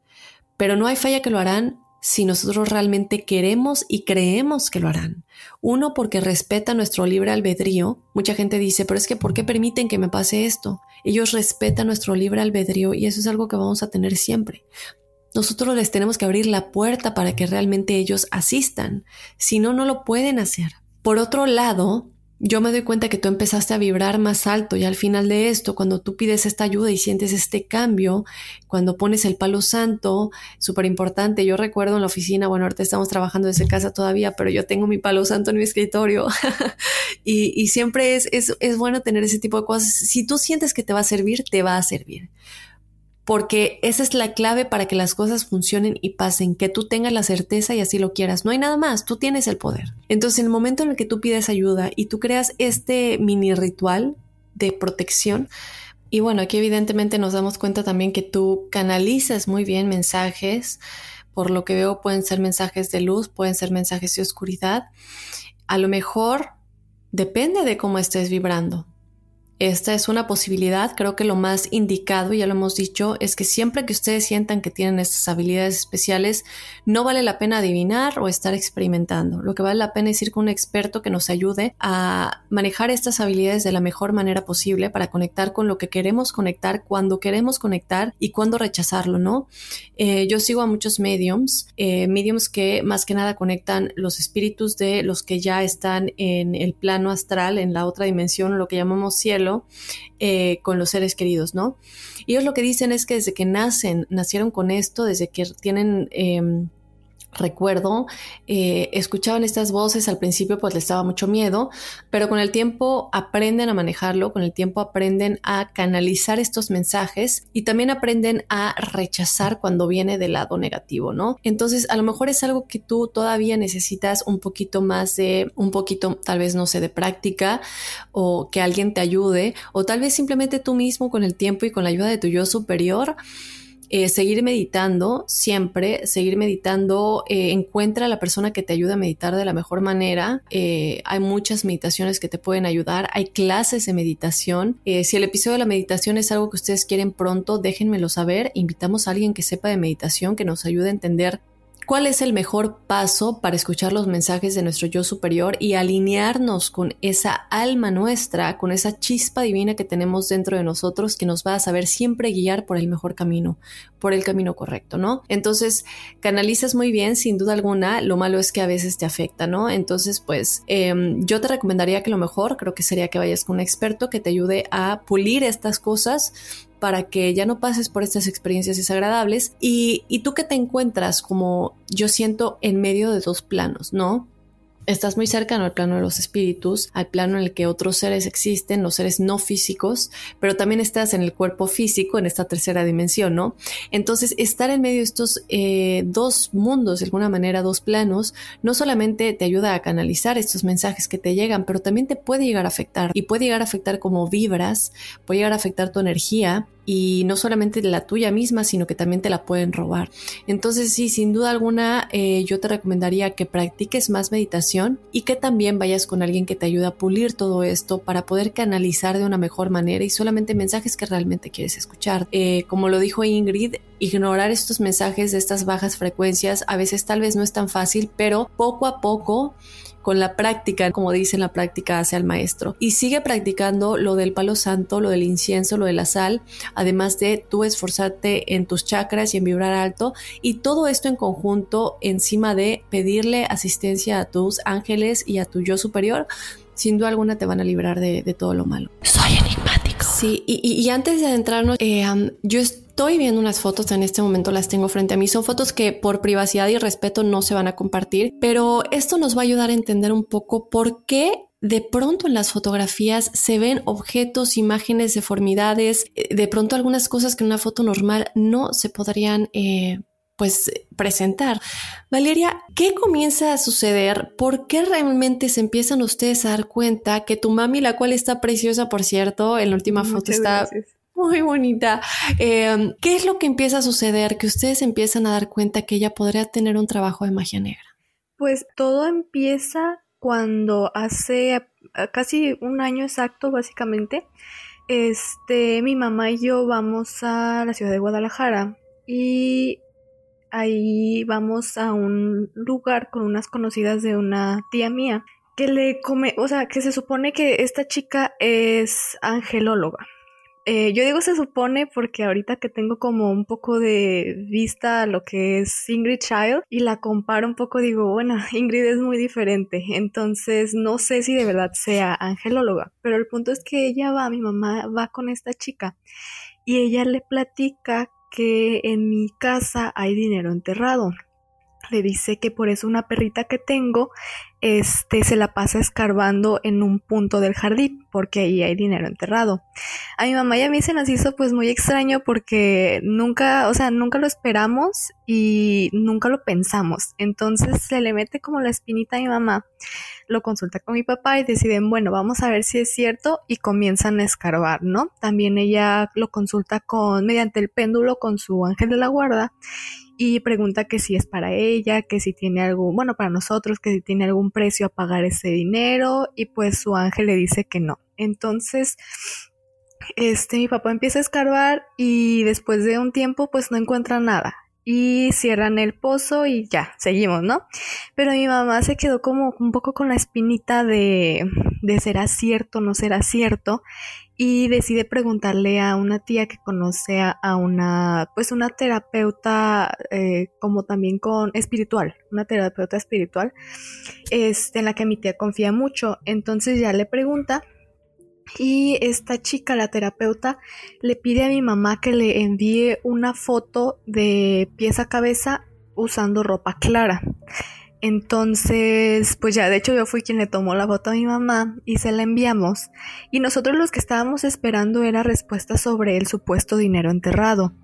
Pero no hay falla que lo harán si nosotros realmente queremos y creemos que lo harán. Uno, porque respeta nuestro libre albedrío. Mucha gente dice, pero es que ¿por qué permiten que me pase esto? Ellos respetan nuestro libre albedrío y eso es algo que vamos a tener siempre. Nosotros les tenemos que abrir la puerta para que realmente ellos asistan. Si no, no lo pueden hacer. Por otro lado, yo me doy cuenta que tú empezaste a vibrar más alto y al final de esto, cuando tú pides esta ayuda y sientes este cambio, cuando pones el palo santo, súper importante, yo recuerdo en la oficina, bueno, ahorita estamos trabajando desde casa todavía, pero yo tengo mi palo santo en mi escritorio y, y, siempre es, es, es bueno tener ese tipo de cosas. Si tú sientes que te va a servir, te va a servir porque esa es la clave para que las cosas funcionen y pasen, que tú tengas la certeza y así lo quieras. No hay nada más, tú tienes el poder. Entonces, en el momento en el que tú pides ayuda y tú creas este mini ritual de protección, y bueno, aquí evidentemente nos damos cuenta también que tú canalizas muy bien mensajes, por lo que veo pueden ser mensajes de luz, pueden ser mensajes de oscuridad. A lo mejor depende de cómo estés vibrando. Esta es una posibilidad, creo que lo más indicado, ya lo hemos dicho, es que siempre que ustedes sientan que tienen estas habilidades especiales, no vale la pena adivinar o estar experimentando. Lo que vale la pena es ir con un experto que nos ayude a manejar estas habilidades de la mejor manera posible para conectar con lo que queremos conectar, cuando queremos conectar y cuándo rechazarlo, ¿no? Eh, yo sigo a muchos mediums, eh, mediums que más que nada conectan los espíritus de los que ya están en el plano astral, en la otra dimensión, lo que llamamos cielo eh, con los seres queridos, ¿no? Ellos lo que dicen es que desde que nacen, nacieron con esto, desde que tienen... Em, recuerdo, eh, escuchaban estas voces al principio pues les daba mucho miedo, pero con el tiempo aprenden a manejarlo, con el tiempo aprenden a canalizar estos mensajes y también aprenden a rechazar cuando viene del lado negativo, ¿no? Entonces a lo mejor es algo que tú todavía necesitas un poquito más de, un poquito tal vez no sé, de práctica o que alguien te ayude o tal vez simplemente tú mismo con el tiempo y con la ayuda de tu yo superior eh, seguir meditando siempre, seguir meditando, eh, encuentra a la persona que te ayude a meditar de la mejor manera. Eh, hay muchas meditaciones que te pueden ayudar, hay clases de meditación. si el episodio de la meditación es algo que ustedes quieren pronto, déjenmelo saber. Invitamos a alguien que sepa de meditación, que nos ayude a entender ¿Cuál es el mejor paso para escuchar los mensajes de nuestro yo superior y alinearnos con esa alma nuestra, con esa chispa divina que tenemos dentro de nosotros que nos va a saber siempre guiar por el mejor camino, por el camino correcto, ¿no? Entonces, canalizas muy bien, sin duda alguna, lo malo es que a veces te afecta, ¿no? Entonces, pues em, yo te recomendaría que lo mejor, creo que sería que vayas con un experto que te ayude a pulir estas cosas para que ya no pases por estas experiencias desagradables y, y tú que te encuentras como yo siento en medio de dos planos, ¿no? Estás muy cercano al plano de los espíritus, al plano en el que otros seres existen, los seres no físicos, pero también estás en el cuerpo físico, en esta tercera dimensión, ¿no? Entonces, estar en medio de estos eh, dos mundos, de alguna manera, dos planos, no solamente te ayuda a canalizar estos mensajes que te llegan, pero también te puede llegar a afectar y puede llegar a afectar como vibras, puede llegar a afectar tu energía y no solamente la tuya misma, sino que también te la pueden robar. Entonces sí, sin duda alguna, eh, yo te recomendaría que practiques más meditación y que también vayas con alguien que te ayude a pulir todo esto para poder canalizar de una mejor manera y solamente mensajes que realmente quieres escuchar. Eh, como lo dijo Ingrid, ignorar estos mensajes de estas bajas frecuencias a veces tal vez no es tan fácil, pero poco a poco con la práctica, como dice la práctica hacia el maestro. Y sigue practicando lo del palo santo, lo del incienso, lo de la sal, además de tú esforzarte en tus chakras y en vibrar alto. Y todo esto en conjunto encima de pedirle asistencia a tus ángeles y a tu yo superior, sin duda alguna te van a librar de, todo lo malo. Soy enigmático. Sí, y, antes de adentrarnos, eh, yo estoy estoy viendo unas fotos en este momento, las tengo frente a mí. Son fotos que por privacidad y respeto no se van a compartir, pero esto nos va a ayudar a entender un poco por qué de pronto en las fotografías se ven objetos, imágenes, deformidades, eh, de pronto algunas cosas que en una foto normal no se podrían eh, pues presentar. Valeria, ¿qué comienza a suceder? ¿Por qué realmente se empiezan ustedes a dar cuenta que tu mami, la cual está preciosa, por cierto, en la última foto está muy bonita. Em, ¿Qué es lo que empieza a suceder? Que ustedes empiezan a dar cuenta que ella podría tener un trabajo de magia negra. Pues todo empieza cuando hace casi un año exacto, básicamente. Este, mi mamá y yo vamos a la ciudad de Guadalajara y ahí vamos a un lugar con unas conocidas de una tía mía que le come, o sea, que se supone que esta chica es angelóloga. Eh, yo digo se supone porque ahorita que tengo como un poco de vista a lo que es Ingrid Child y la comparo un poco, digo, bueno, Ingrid es muy diferente, entonces no sé si de verdad sea angelóloga, pero el punto es que ella va, mi mamá va con esta chica y ella le platica que en mi casa hay dinero enterrado le dice que por eso una perrita que tengo este se la pasa escarbando en un punto del jardín porque ahí hay dinero enterrado. A mi mamá y a mí se nos hizo pues muy extraño porque nunca, o sea, nunca lo esperamos y nunca lo pensamos. Entonces se le mete como la espinita a mi mamá, lo consulta con mi papá y deciden, bueno, vamos a ver si es cierto y comienzan a escarbar, ¿no? También ella lo consulta con mediante el péndulo con su ángel de la guarda y pregunta que si es para ella, que si tiene algo, bueno, para nosotros, que si tiene algún precio a pagar ese dinero y pues su ángel le dice que no. Entonces, este, mi papá empieza a escarbar y después de un tiempo pues no encuentra nada y cierran el pozo y ya, seguimos, ¿no? Pero mi mamá se quedó como un poco con la espinita de, de será cierto, no será cierto y decide preguntarle a una tía que conoce a, una, pues una terapeuta eh, como también con espiritual, una terapeuta espiritual, este, en la que mi tía confía mucho. Entonces ya le pregunta y esta chica, la terapeuta, le pide a mi mamá que le envíe una foto de pies a cabeza usando ropa clara. Entonces, pues ya, de hecho yo fui quien le tomó la foto a mi mamá y se la enviamos. Y nosotros los que estábamos esperando era respuesta sobre el supuesto dinero enterrado.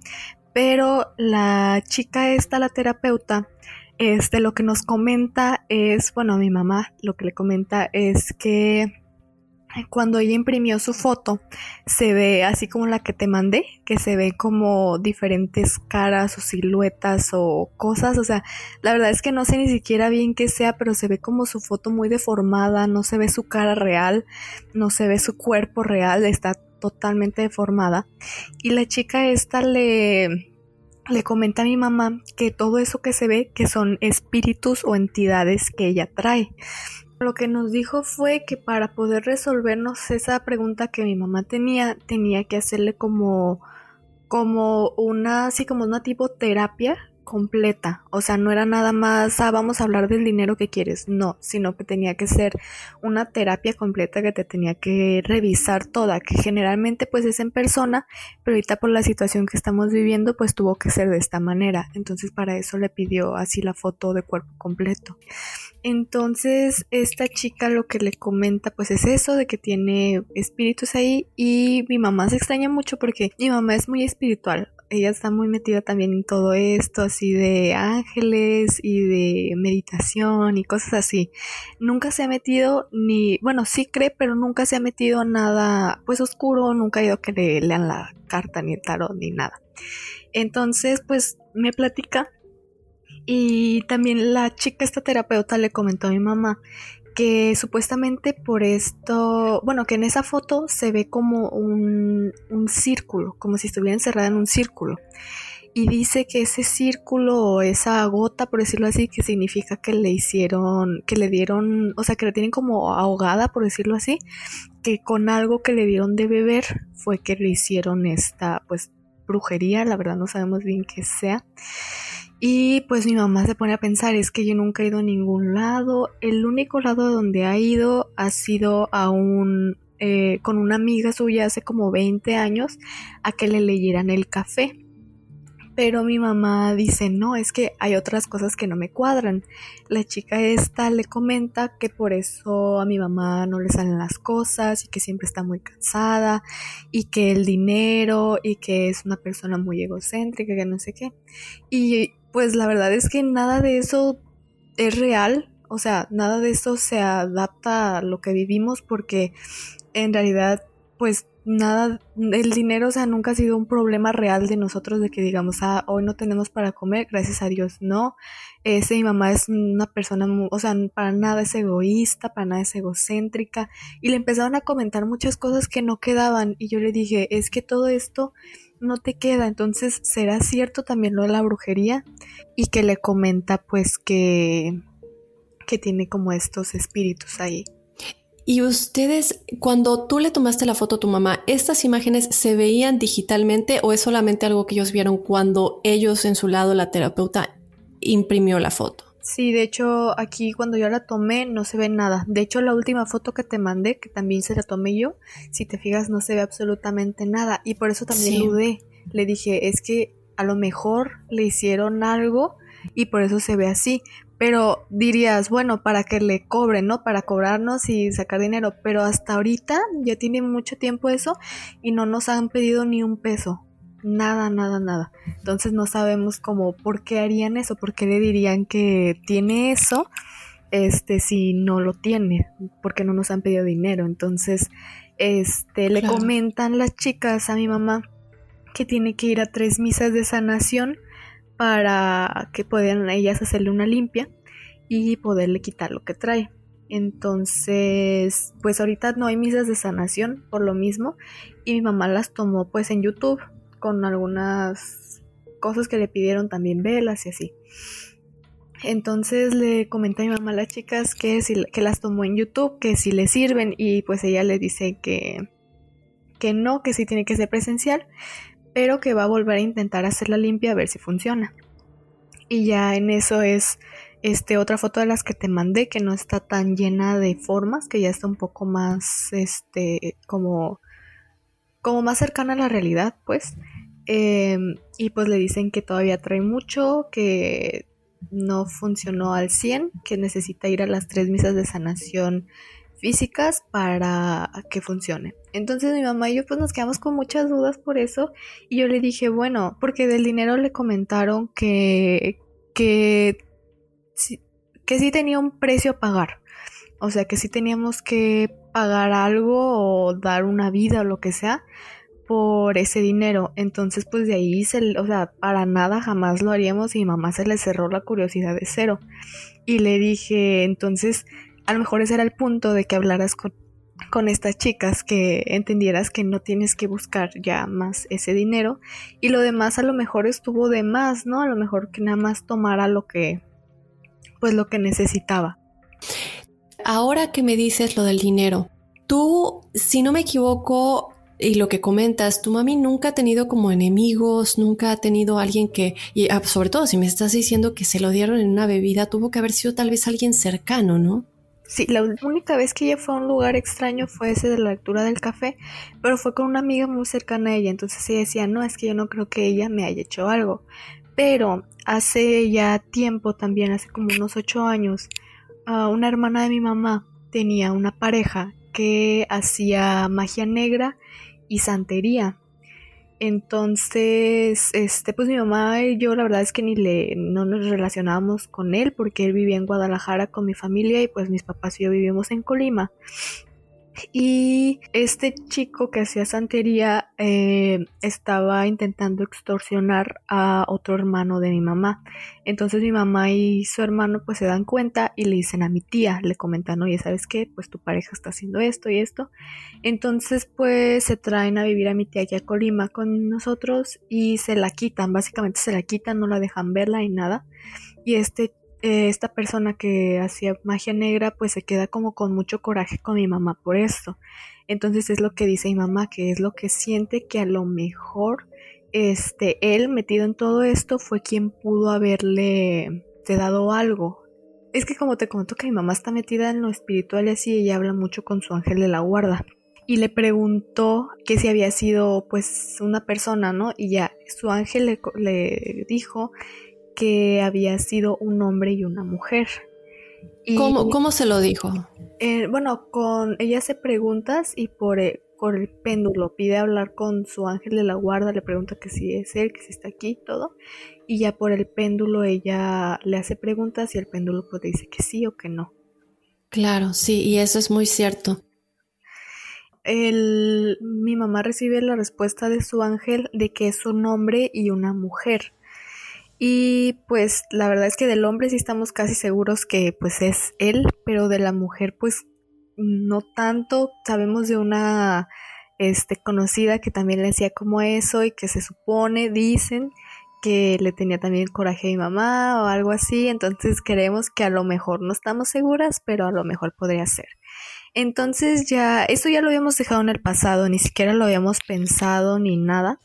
Pero la chica esta, la terapeuta, este, lo que nos comenta es, bueno, mi mamá lo que le comenta es que cuando ella imprimió su foto, se ve así como la que te mandé, que se ve como diferentes caras o siluetas o cosas. O sea, la verdad es que no sé ni siquiera bien qué sea, pero se ve como su foto muy deformada, no se ve su cara real, no se ve su cuerpo real, está totalmente deformada. Y la chica esta le le comenta a mi mamá que todo eso que se ve que son espíritus o entidades que ella trae. Lo que nos dijo fue que para poder resolvernos esa pregunta que mi mamá tenía, tenía que hacerle como, como una, así como una tipo terapia completa. O sea, no era nada más, ah, vamos a hablar del dinero que quieres. No, sino que tenía que ser una terapia completa que te tenía que revisar toda, que generalmente pues es en persona, pero ahorita por la situación que estamos viviendo pues tuvo que ser de esta manera. Entonces para eso le pidió así la foto de cuerpo completo. Entonces esta chica lo que le comenta pues es eso de que tiene espíritus ahí y mi mamá se extraña mucho porque mi mamá es muy espiritual ella está muy metida también en todo esto, así de ángeles y de meditación y cosas así. Nunca se ha metido ni, bueno, sí cree, pero nunca se ha metido nada, pues oscuro, nunca ha ido que le lean la carta ni el tarot ni nada. Entonces, pues me platica y también la chica, esta terapeuta, le comentó a mi mamá que supuestamente por esto, bueno, que en esa foto se ve como un, un círculo, como si estuviera encerrada en un círculo. Y dice que ese círculo o esa gota, por decirlo así, que significa que le hicieron, que le dieron, o sea, que la tienen como ahogada, por decirlo así, que con algo que le dieron de beber fue que le hicieron esta, pues, brujería, la verdad no sabemos bien qué sea. Y pues mi mamá se pone a pensar, es que yo nunca he ido a ningún lado. El único lado donde ha ido ha sido a un, eh, con una amiga suya hace como 20 años a que le leyeran el café. Pero mi mamá dice, no, es que hay otras cosas que no me cuadran. La chica esta le comenta que por eso a mi mamá no le salen las cosas y que siempre está muy cansada y que el dinero y que es una persona muy egocéntrica, que no sé qué. Y pues la verdad es que nada de eso es real, o sea, nada de eso se adapta a lo que vivimos porque en realidad pues nada, el dinero, o sea, nunca ha sido un problema real de nosotros de que digamos, ah, hoy no tenemos para comer, gracias a Dios, no. Ese, mi mamá es una persona, o sea, para nada es egoísta, para nada es egocéntrica, y le empezaron a comentar muchas cosas que no quedaban, y yo le dije, es que todo esto no te queda. Entonces, ¿será cierto también lo de la brujería? Y que le comenta pues que, que tiene como estos espíritus ahí. Y ustedes, cuando tú le tomaste la foto a tu mamá, ¿estas imágenes se veían digitalmente o es solamente algo que ellos vieron cuando ellos en su lado, la terapeuta, imprimió la foto? Sí, de hecho aquí cuando yo la tomé no se ve nada. De hecho la última foto que te mandé, que también se la tomé yo, si te fijas no se ve absolutamente nada. Y por eso también dudé. Le dije, es que a lo mejor le hicieron algo y por eso se ve así. Pero dirías, bueno, para que le cobren, ¿no? Para cobrarnos y sacar dinero. Pero hasta ahorita ya tiene mucho tiempo eso y no nos han pedido ni un peso nada, nada, nada. Entonces no sabemos cómo, por qué harían eso, por qué le dirían que tiene eso, este, si no lo tiene, porque no nos han pedido dinero. Entonces, este, le comentan las chicas a mi mamá que tiene que ir a tres misas de sanación para que puedan ellas hacerle una limpia y poderle quitar lo que trae. Entonces, pues ahorita no hay misas de sanación por lo mismo y mi mamá las tomó pues en YouTube con algunas cosas que le pidieron también velas y así. Entonces le comenté a mi mamá a las chicas que, que las tomó en YouTube, que si le sirven y pues ella le dice que, que no, que sí tiene que ser presencial, pero que va a volver a intentar hacer la limpia a ver si funciona. Y ya en eso es este otra foto de las que te mandé que no está tan llena de formas, que ya está un poco más este como como más cercana a la realidad, pues. Em, y pues le dicen que todavía trae mucho, que no funcionó al 100, que necesita ir a las tres misas de sanación físicas para que funcione. Entonces mi mamá y yo pues nos quedamos con muchas dudas por eso y yo le dije, bueno, porque del dinero le comentaron que que que sí tenía un precio a pagar. O sea, que sí teníamos que pagar algo o dar una vida o lo que sea por ese dinero. Entonces, pues de ahí, se, o sea, para nada jamás lo haríamos y mi mamá se le cerró la curiosidad de cero. Y le dije, entonces, a lo mejor ese era el punto de que hablaras con, con estas chicas, que entendieras que no tienes que buscar ya más ese dinero y lo demás a lo mejor estuvo de más, ¿no? A lo mejor que nada más tomara lo que, pues lo que necesitaba. Ahora que me dices lo del dinero, tú, si no me equivoco, y lo que comentas, tu mami nunca ha tenido como enemigos, nunca ha tenido alguien que, y ah, sobre todo si me estás diciendo que se lo dieron en una bebida, tuvo que haber sido tal vez alguien cercano, ¿no? Sí, la única vez que ella fue a un lugar extraño fue ese de la lectura del café, pero fue con una amiga muy cercana a ella, entonces ella decía, no, es que yo no creo que ella me haya hecho algo. Pero hace ya tiempo también, hace como unos ocho años, una hermana de mi mamá tenía una pareja que hacía magia negra y santería. Entonces, este, pues mi mamá y yo la verdad es que ni le no nos relacionábamos con él porque él vivía en Guadalajara con mi familia y pues mis papás y yo vivimos en Colima. Y este chico que hacía santería eh, estaba intentando extorsionar a otro hermano de mi mamá. Entonces mi mamá y su hermano pues se dan cuenta y le dicen a mi tía, le comentan, oye, ¿sabes qué? Pues tu pareja está haciendo esto y esto. Entonces pues se traen a vivir a mi tía aquí a Colima con nosotros y se la quitan, básicamente se la quitan, no la dejan verla y nada. Y este eh, esta persona que hacía magia negra pues se queda como con mucho coraje con mi mamá por esto. Entonces es lo que dice mi mamá, que es lo que siente que a lo mejor este él metido en todo esto fue quien pudo haberle dado algo. Es que como te comento que mi mamá está metida en lo espiritual y así ella habla mucho con su ángel de la guarda y le preguntó que si había sido pues una persona, ¿no? Y ya su ángel le, le dijo que había sido un hombre y una mujer. Y, ¿Cómo, se lo dijo? Eh, bueno, con ella hace preguntas y por el, por el péndulo pide hablar con su ángel de la guarda, le pregunta que si es él, que si está aquí, todo. Y ya por el péndulo ella le hace preguntas y el péndulo pues dice que sí o que no. Claro, sí, y eso es muy cierto. El, mi mamá recibe la respuesta de su ángel de que es un hombre y una mujer. Y pues la verdad es que del hombre sí estamos casi seguros que pues es él, pero de la mujer pues no tanto. Sabemos de una este conocida que también le hacía como eso y que se supone, dicen que le tenía también coraje a mi mamá o algo así, entonces creemos que a lo mejor no estamos seguras, pero a lo mejor podría ser. Entonces ya, eso ya lo habíamos dejado en el pasado, ni siquiera lo habíamos pensado ni nada.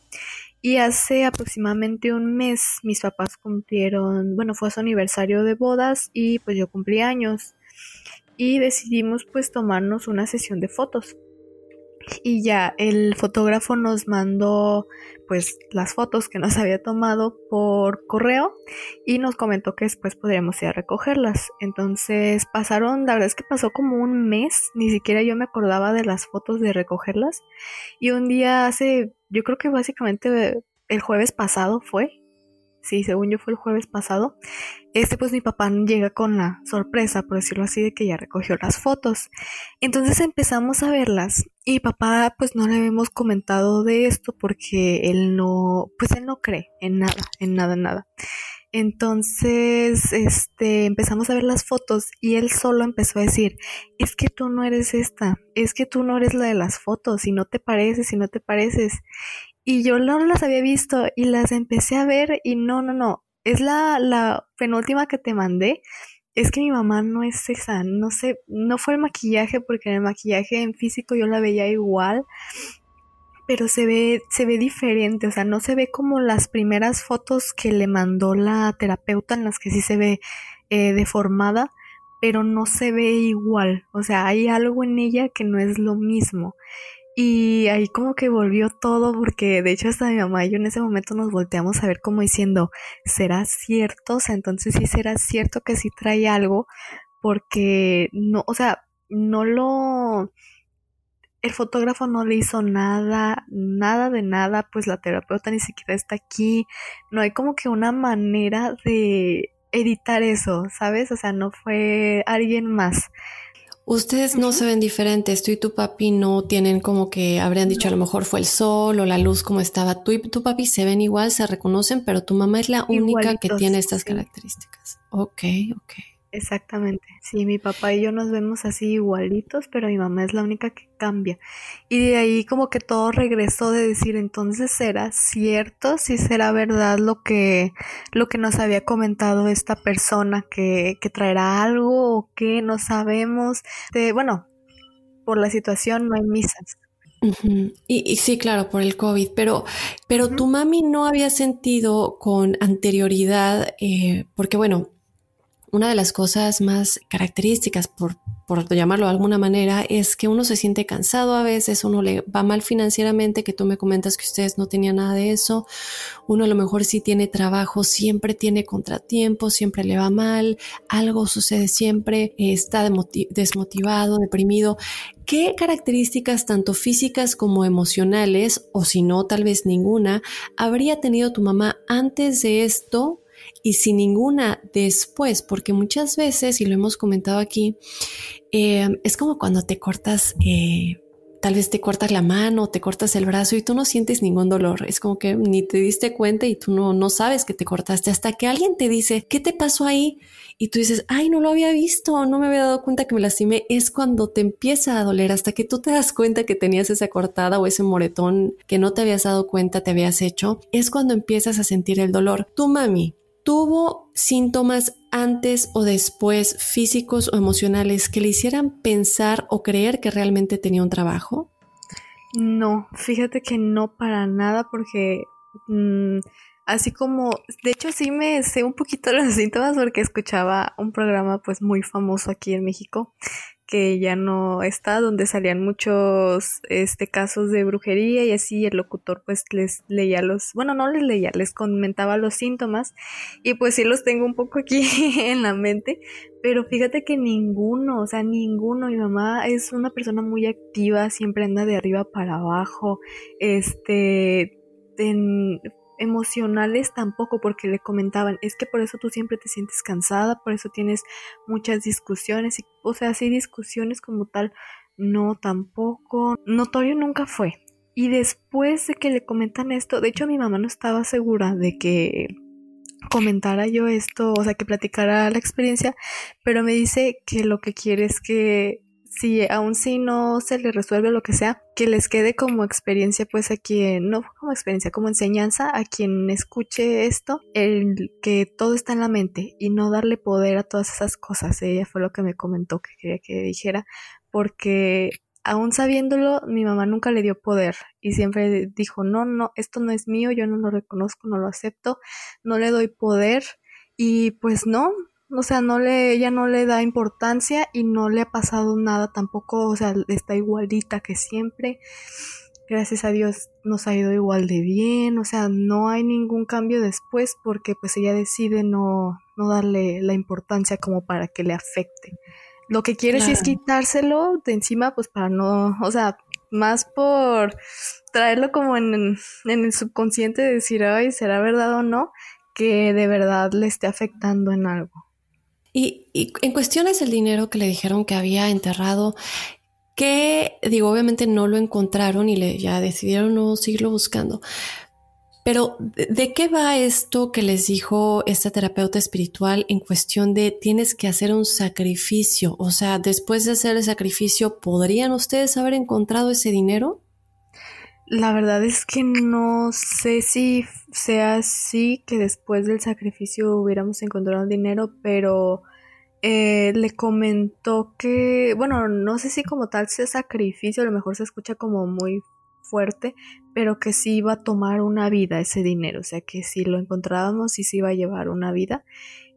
Y hace aproximadamente un mes mis papás cumplieron, bueno, fue su aniversario de bodas y pues yo cumplí años. Y decidimos pues tomarnos una sesión de fotos y ya el fotógrafo nos mandó pues las fotos que nos había tomado por correo y nos comentó que después podríamos ir a recogerlas. Entonces pasaron, la verdad es que pasó como un mes, ni siquiera yo me acordaba de las fotos de recogerlas y un día hace, yo creo que básicamente el jueves pasado fue, sí, según yo fue el jueves pasado, este pues mi papá llega con la sorpresa, por decirlo así, de que ya recogió las fotos. Entonces empezamos a verlas y papá pues no le habíamos comentado de esto porque él no, pues él no cree en nada, en nada, en nada. Entonces, este, empezamos a ver las fotos y él solo empezó a decir, es que tú no eres esta, es que tú no eres la de las fotos, y no te pareces, y no te pareces. Y yo no las había visto y las empecé a ver y no, no, no. Es la, la penúltima que te mandé. Es que mi mamá no es esa, no sé, no fue el maquillaje porque en el maquillaje en físico yo la veía igual, pero se ve, se ve diferente, o sea, no se ve como las primeras fotos que le mandó la terapeuta en las que sí se ve eh, deformada, pero no se ve igual, o sea, hay algo en ella que no es lo mismo. Y ahí como que volvió todo porque de hecho hasta mi mamá y yo en ese momento nos volteamos a ver como diciendo, ¿será cierto? O sea, entonces sí será cierto que sí trae algo porque no, o sea, no lo... El fotógrafo no le hizo nada, nada de nada, pues la terapeuta ni siquiera está aquí. No hay como que una manera de editar eso, ¿sabes? O sea, no fue alguien más. Ustedes no se ven diferentes, tú y tu papi no tienen como que habrían dicho a lo mejor fue el sol o la luz como estaba. Tú y tu papi se ven igual, se reconocen, pero tu mamá es la única que tiene estas características. Ok, ok. Exactamente. Sí, mi papá y yo nos vemos así igualitos, pero mi mamá es la única que cambia. Y de ahí como que todo regresó de decir, entonces será cierto, si será verdad lo que lo que nos había comentado esta persona que, que traerá algo o que no sabemos. De, bueno, por la situación no hay misas. y, sí, claro, por el COVID, pero, pero tu mami no había sentido con anterioridad, eh, porque bueno, una de las cosas más características, por, por, llamarlo de alguna manera, es que uno se siente cansado a veces, uno le va mal financieramente, que tú me comentas que ustedes no tenían nada de eso, uno a lo mejor sí tiene trabajo, siempre tiene contratiempos, siempre le va mal, algo sucede siempre, está desmotivado, deprimido. ¿Qué características tanto físicas como emocionales, o si no, tal vez ninguna, habría tenido tu mamá antes de esto y sin ninguna después, porque muchas veces, y lo hemos comentado aquí, eh, es como cuando te cortas, eh, tal vez te cortas la mano, te cortas el brazo y tú no sientes ningún dolor. Es como que ni te diste cuenta y tú no, no sabes que te cortaste hasta que alguien te dice, ¿qué te pasó ahí? Y tú dices, ay, no lo había visto, no me había dado cuenta que me lastimé. Es cuando te empieza a doler, hasta que tú te das cuenta que tenías esa cortada o ese moretón que no te habías dado cuenta, te habías hecho. Es cuando empiezas a sentir el dolor. Tu mami, ¿Tuvo síntomas antes o después físicos o emocionales que le hicieran pensar o creer que realmente tenía un trabajo? No, fíjate que no para nada porque mm, así como, de hecho sí me sé un poquito los síntomas porque escuchaba un programa pues muy famoso aquí en México que ya no está, donde salían muchos este casos de brujería y así el locutor pues les leía los, bueno, no les leía, les comentaba los síntomas. Y pues sí los tengo un poco aquí en la mente, pero fíjate que ninguno, o sea, ninguno, mi mamá es una persona muy activa, siempre anda de arriba para abajo, este, en, emocionales tampoco, porque le comentaban, es que por eso tú siempre te sientes cansada, por eso tienes muchas discusiones, y, o sea, sí discusiones como tal, no tampoco, notorio nunca fue. Y después de que le comentan esto, de hecho mi mamá no estaba segura de que comentara yo esto, o sea, que platicara la experiencia, pero me dice que lo que quiere es que si aún si no se le resuelve lo que sea, que les quede como experiencia pues a quien, no como experiencia, como enseñanza a quien escuche esto, el que todo está en la mente y no darle poder a todas esas cosas. Ella fue lo que me comentó que quería que dijera, porque aún sabiéndolo, mi mamá nunca le dio poder y siempre dijo, no, no, esto no es mío, yo no lo reconozco, no lo acepto, no le doy poder y pues no, o sea, no le, ella no le da importancia y no le ha pasado nada tampoco, o sea, está igualita que siempre. Gracias a Dios nos ha ido igual de bien, o sea, no hay ningún cambio después porque pues ella decide no, no darle la importancia como para que le afecte. Lo que quiere sí es quitárselo de encima pues para no, o sea, más por traerlo como en, en el subconsciente de decir, ay, ¿será verdad o no? Que de verdad le esté afectando en algo. Y, en cuestiones del dinero que le dijeron que había enterrado, que digo, obviamente no lo encontraron y le, ya decidieron no seguirlo buscando. Pero, ¿de qué va esto que les dijo esta terapeuta espiritual en cuestión de tienes que hacer un sacrificio? O sea, después de hacer el sacrificio, ¿podrían ustedes haber encontrado ese dinero? La verdad es que no sé si sea así, que después del sacrificio hubiéramos encontrado el dinero, pero eh, le comentó que, bueno, no sé si como tal sea sacrificio, a lo mejor se escucha como muy fuerte, pero que sí iba a tomar una vida ese dinero, o sea que si lo encontrábamos sí se iba a llevar una vida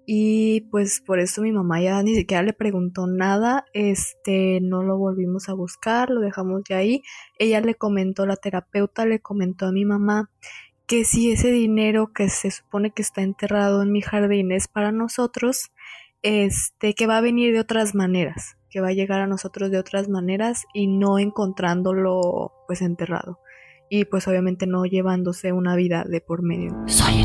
y pues por eso mi mamá ya ni siquiera le preguntó nada, este, no lo volvimos a buscar, lo dejamos ya ahí. Ella le comentó, la terapeuta le comentó a mi mamá que si ese dinero que se supone que está enterrado en mi jardín es para nosotros, este, que va a venir de otras maneras, que va a llegar a nosotros de otras maneras y no encontrándolo pues enterrado. Y pues obviamente no llevándose una vida de por medio. Soy.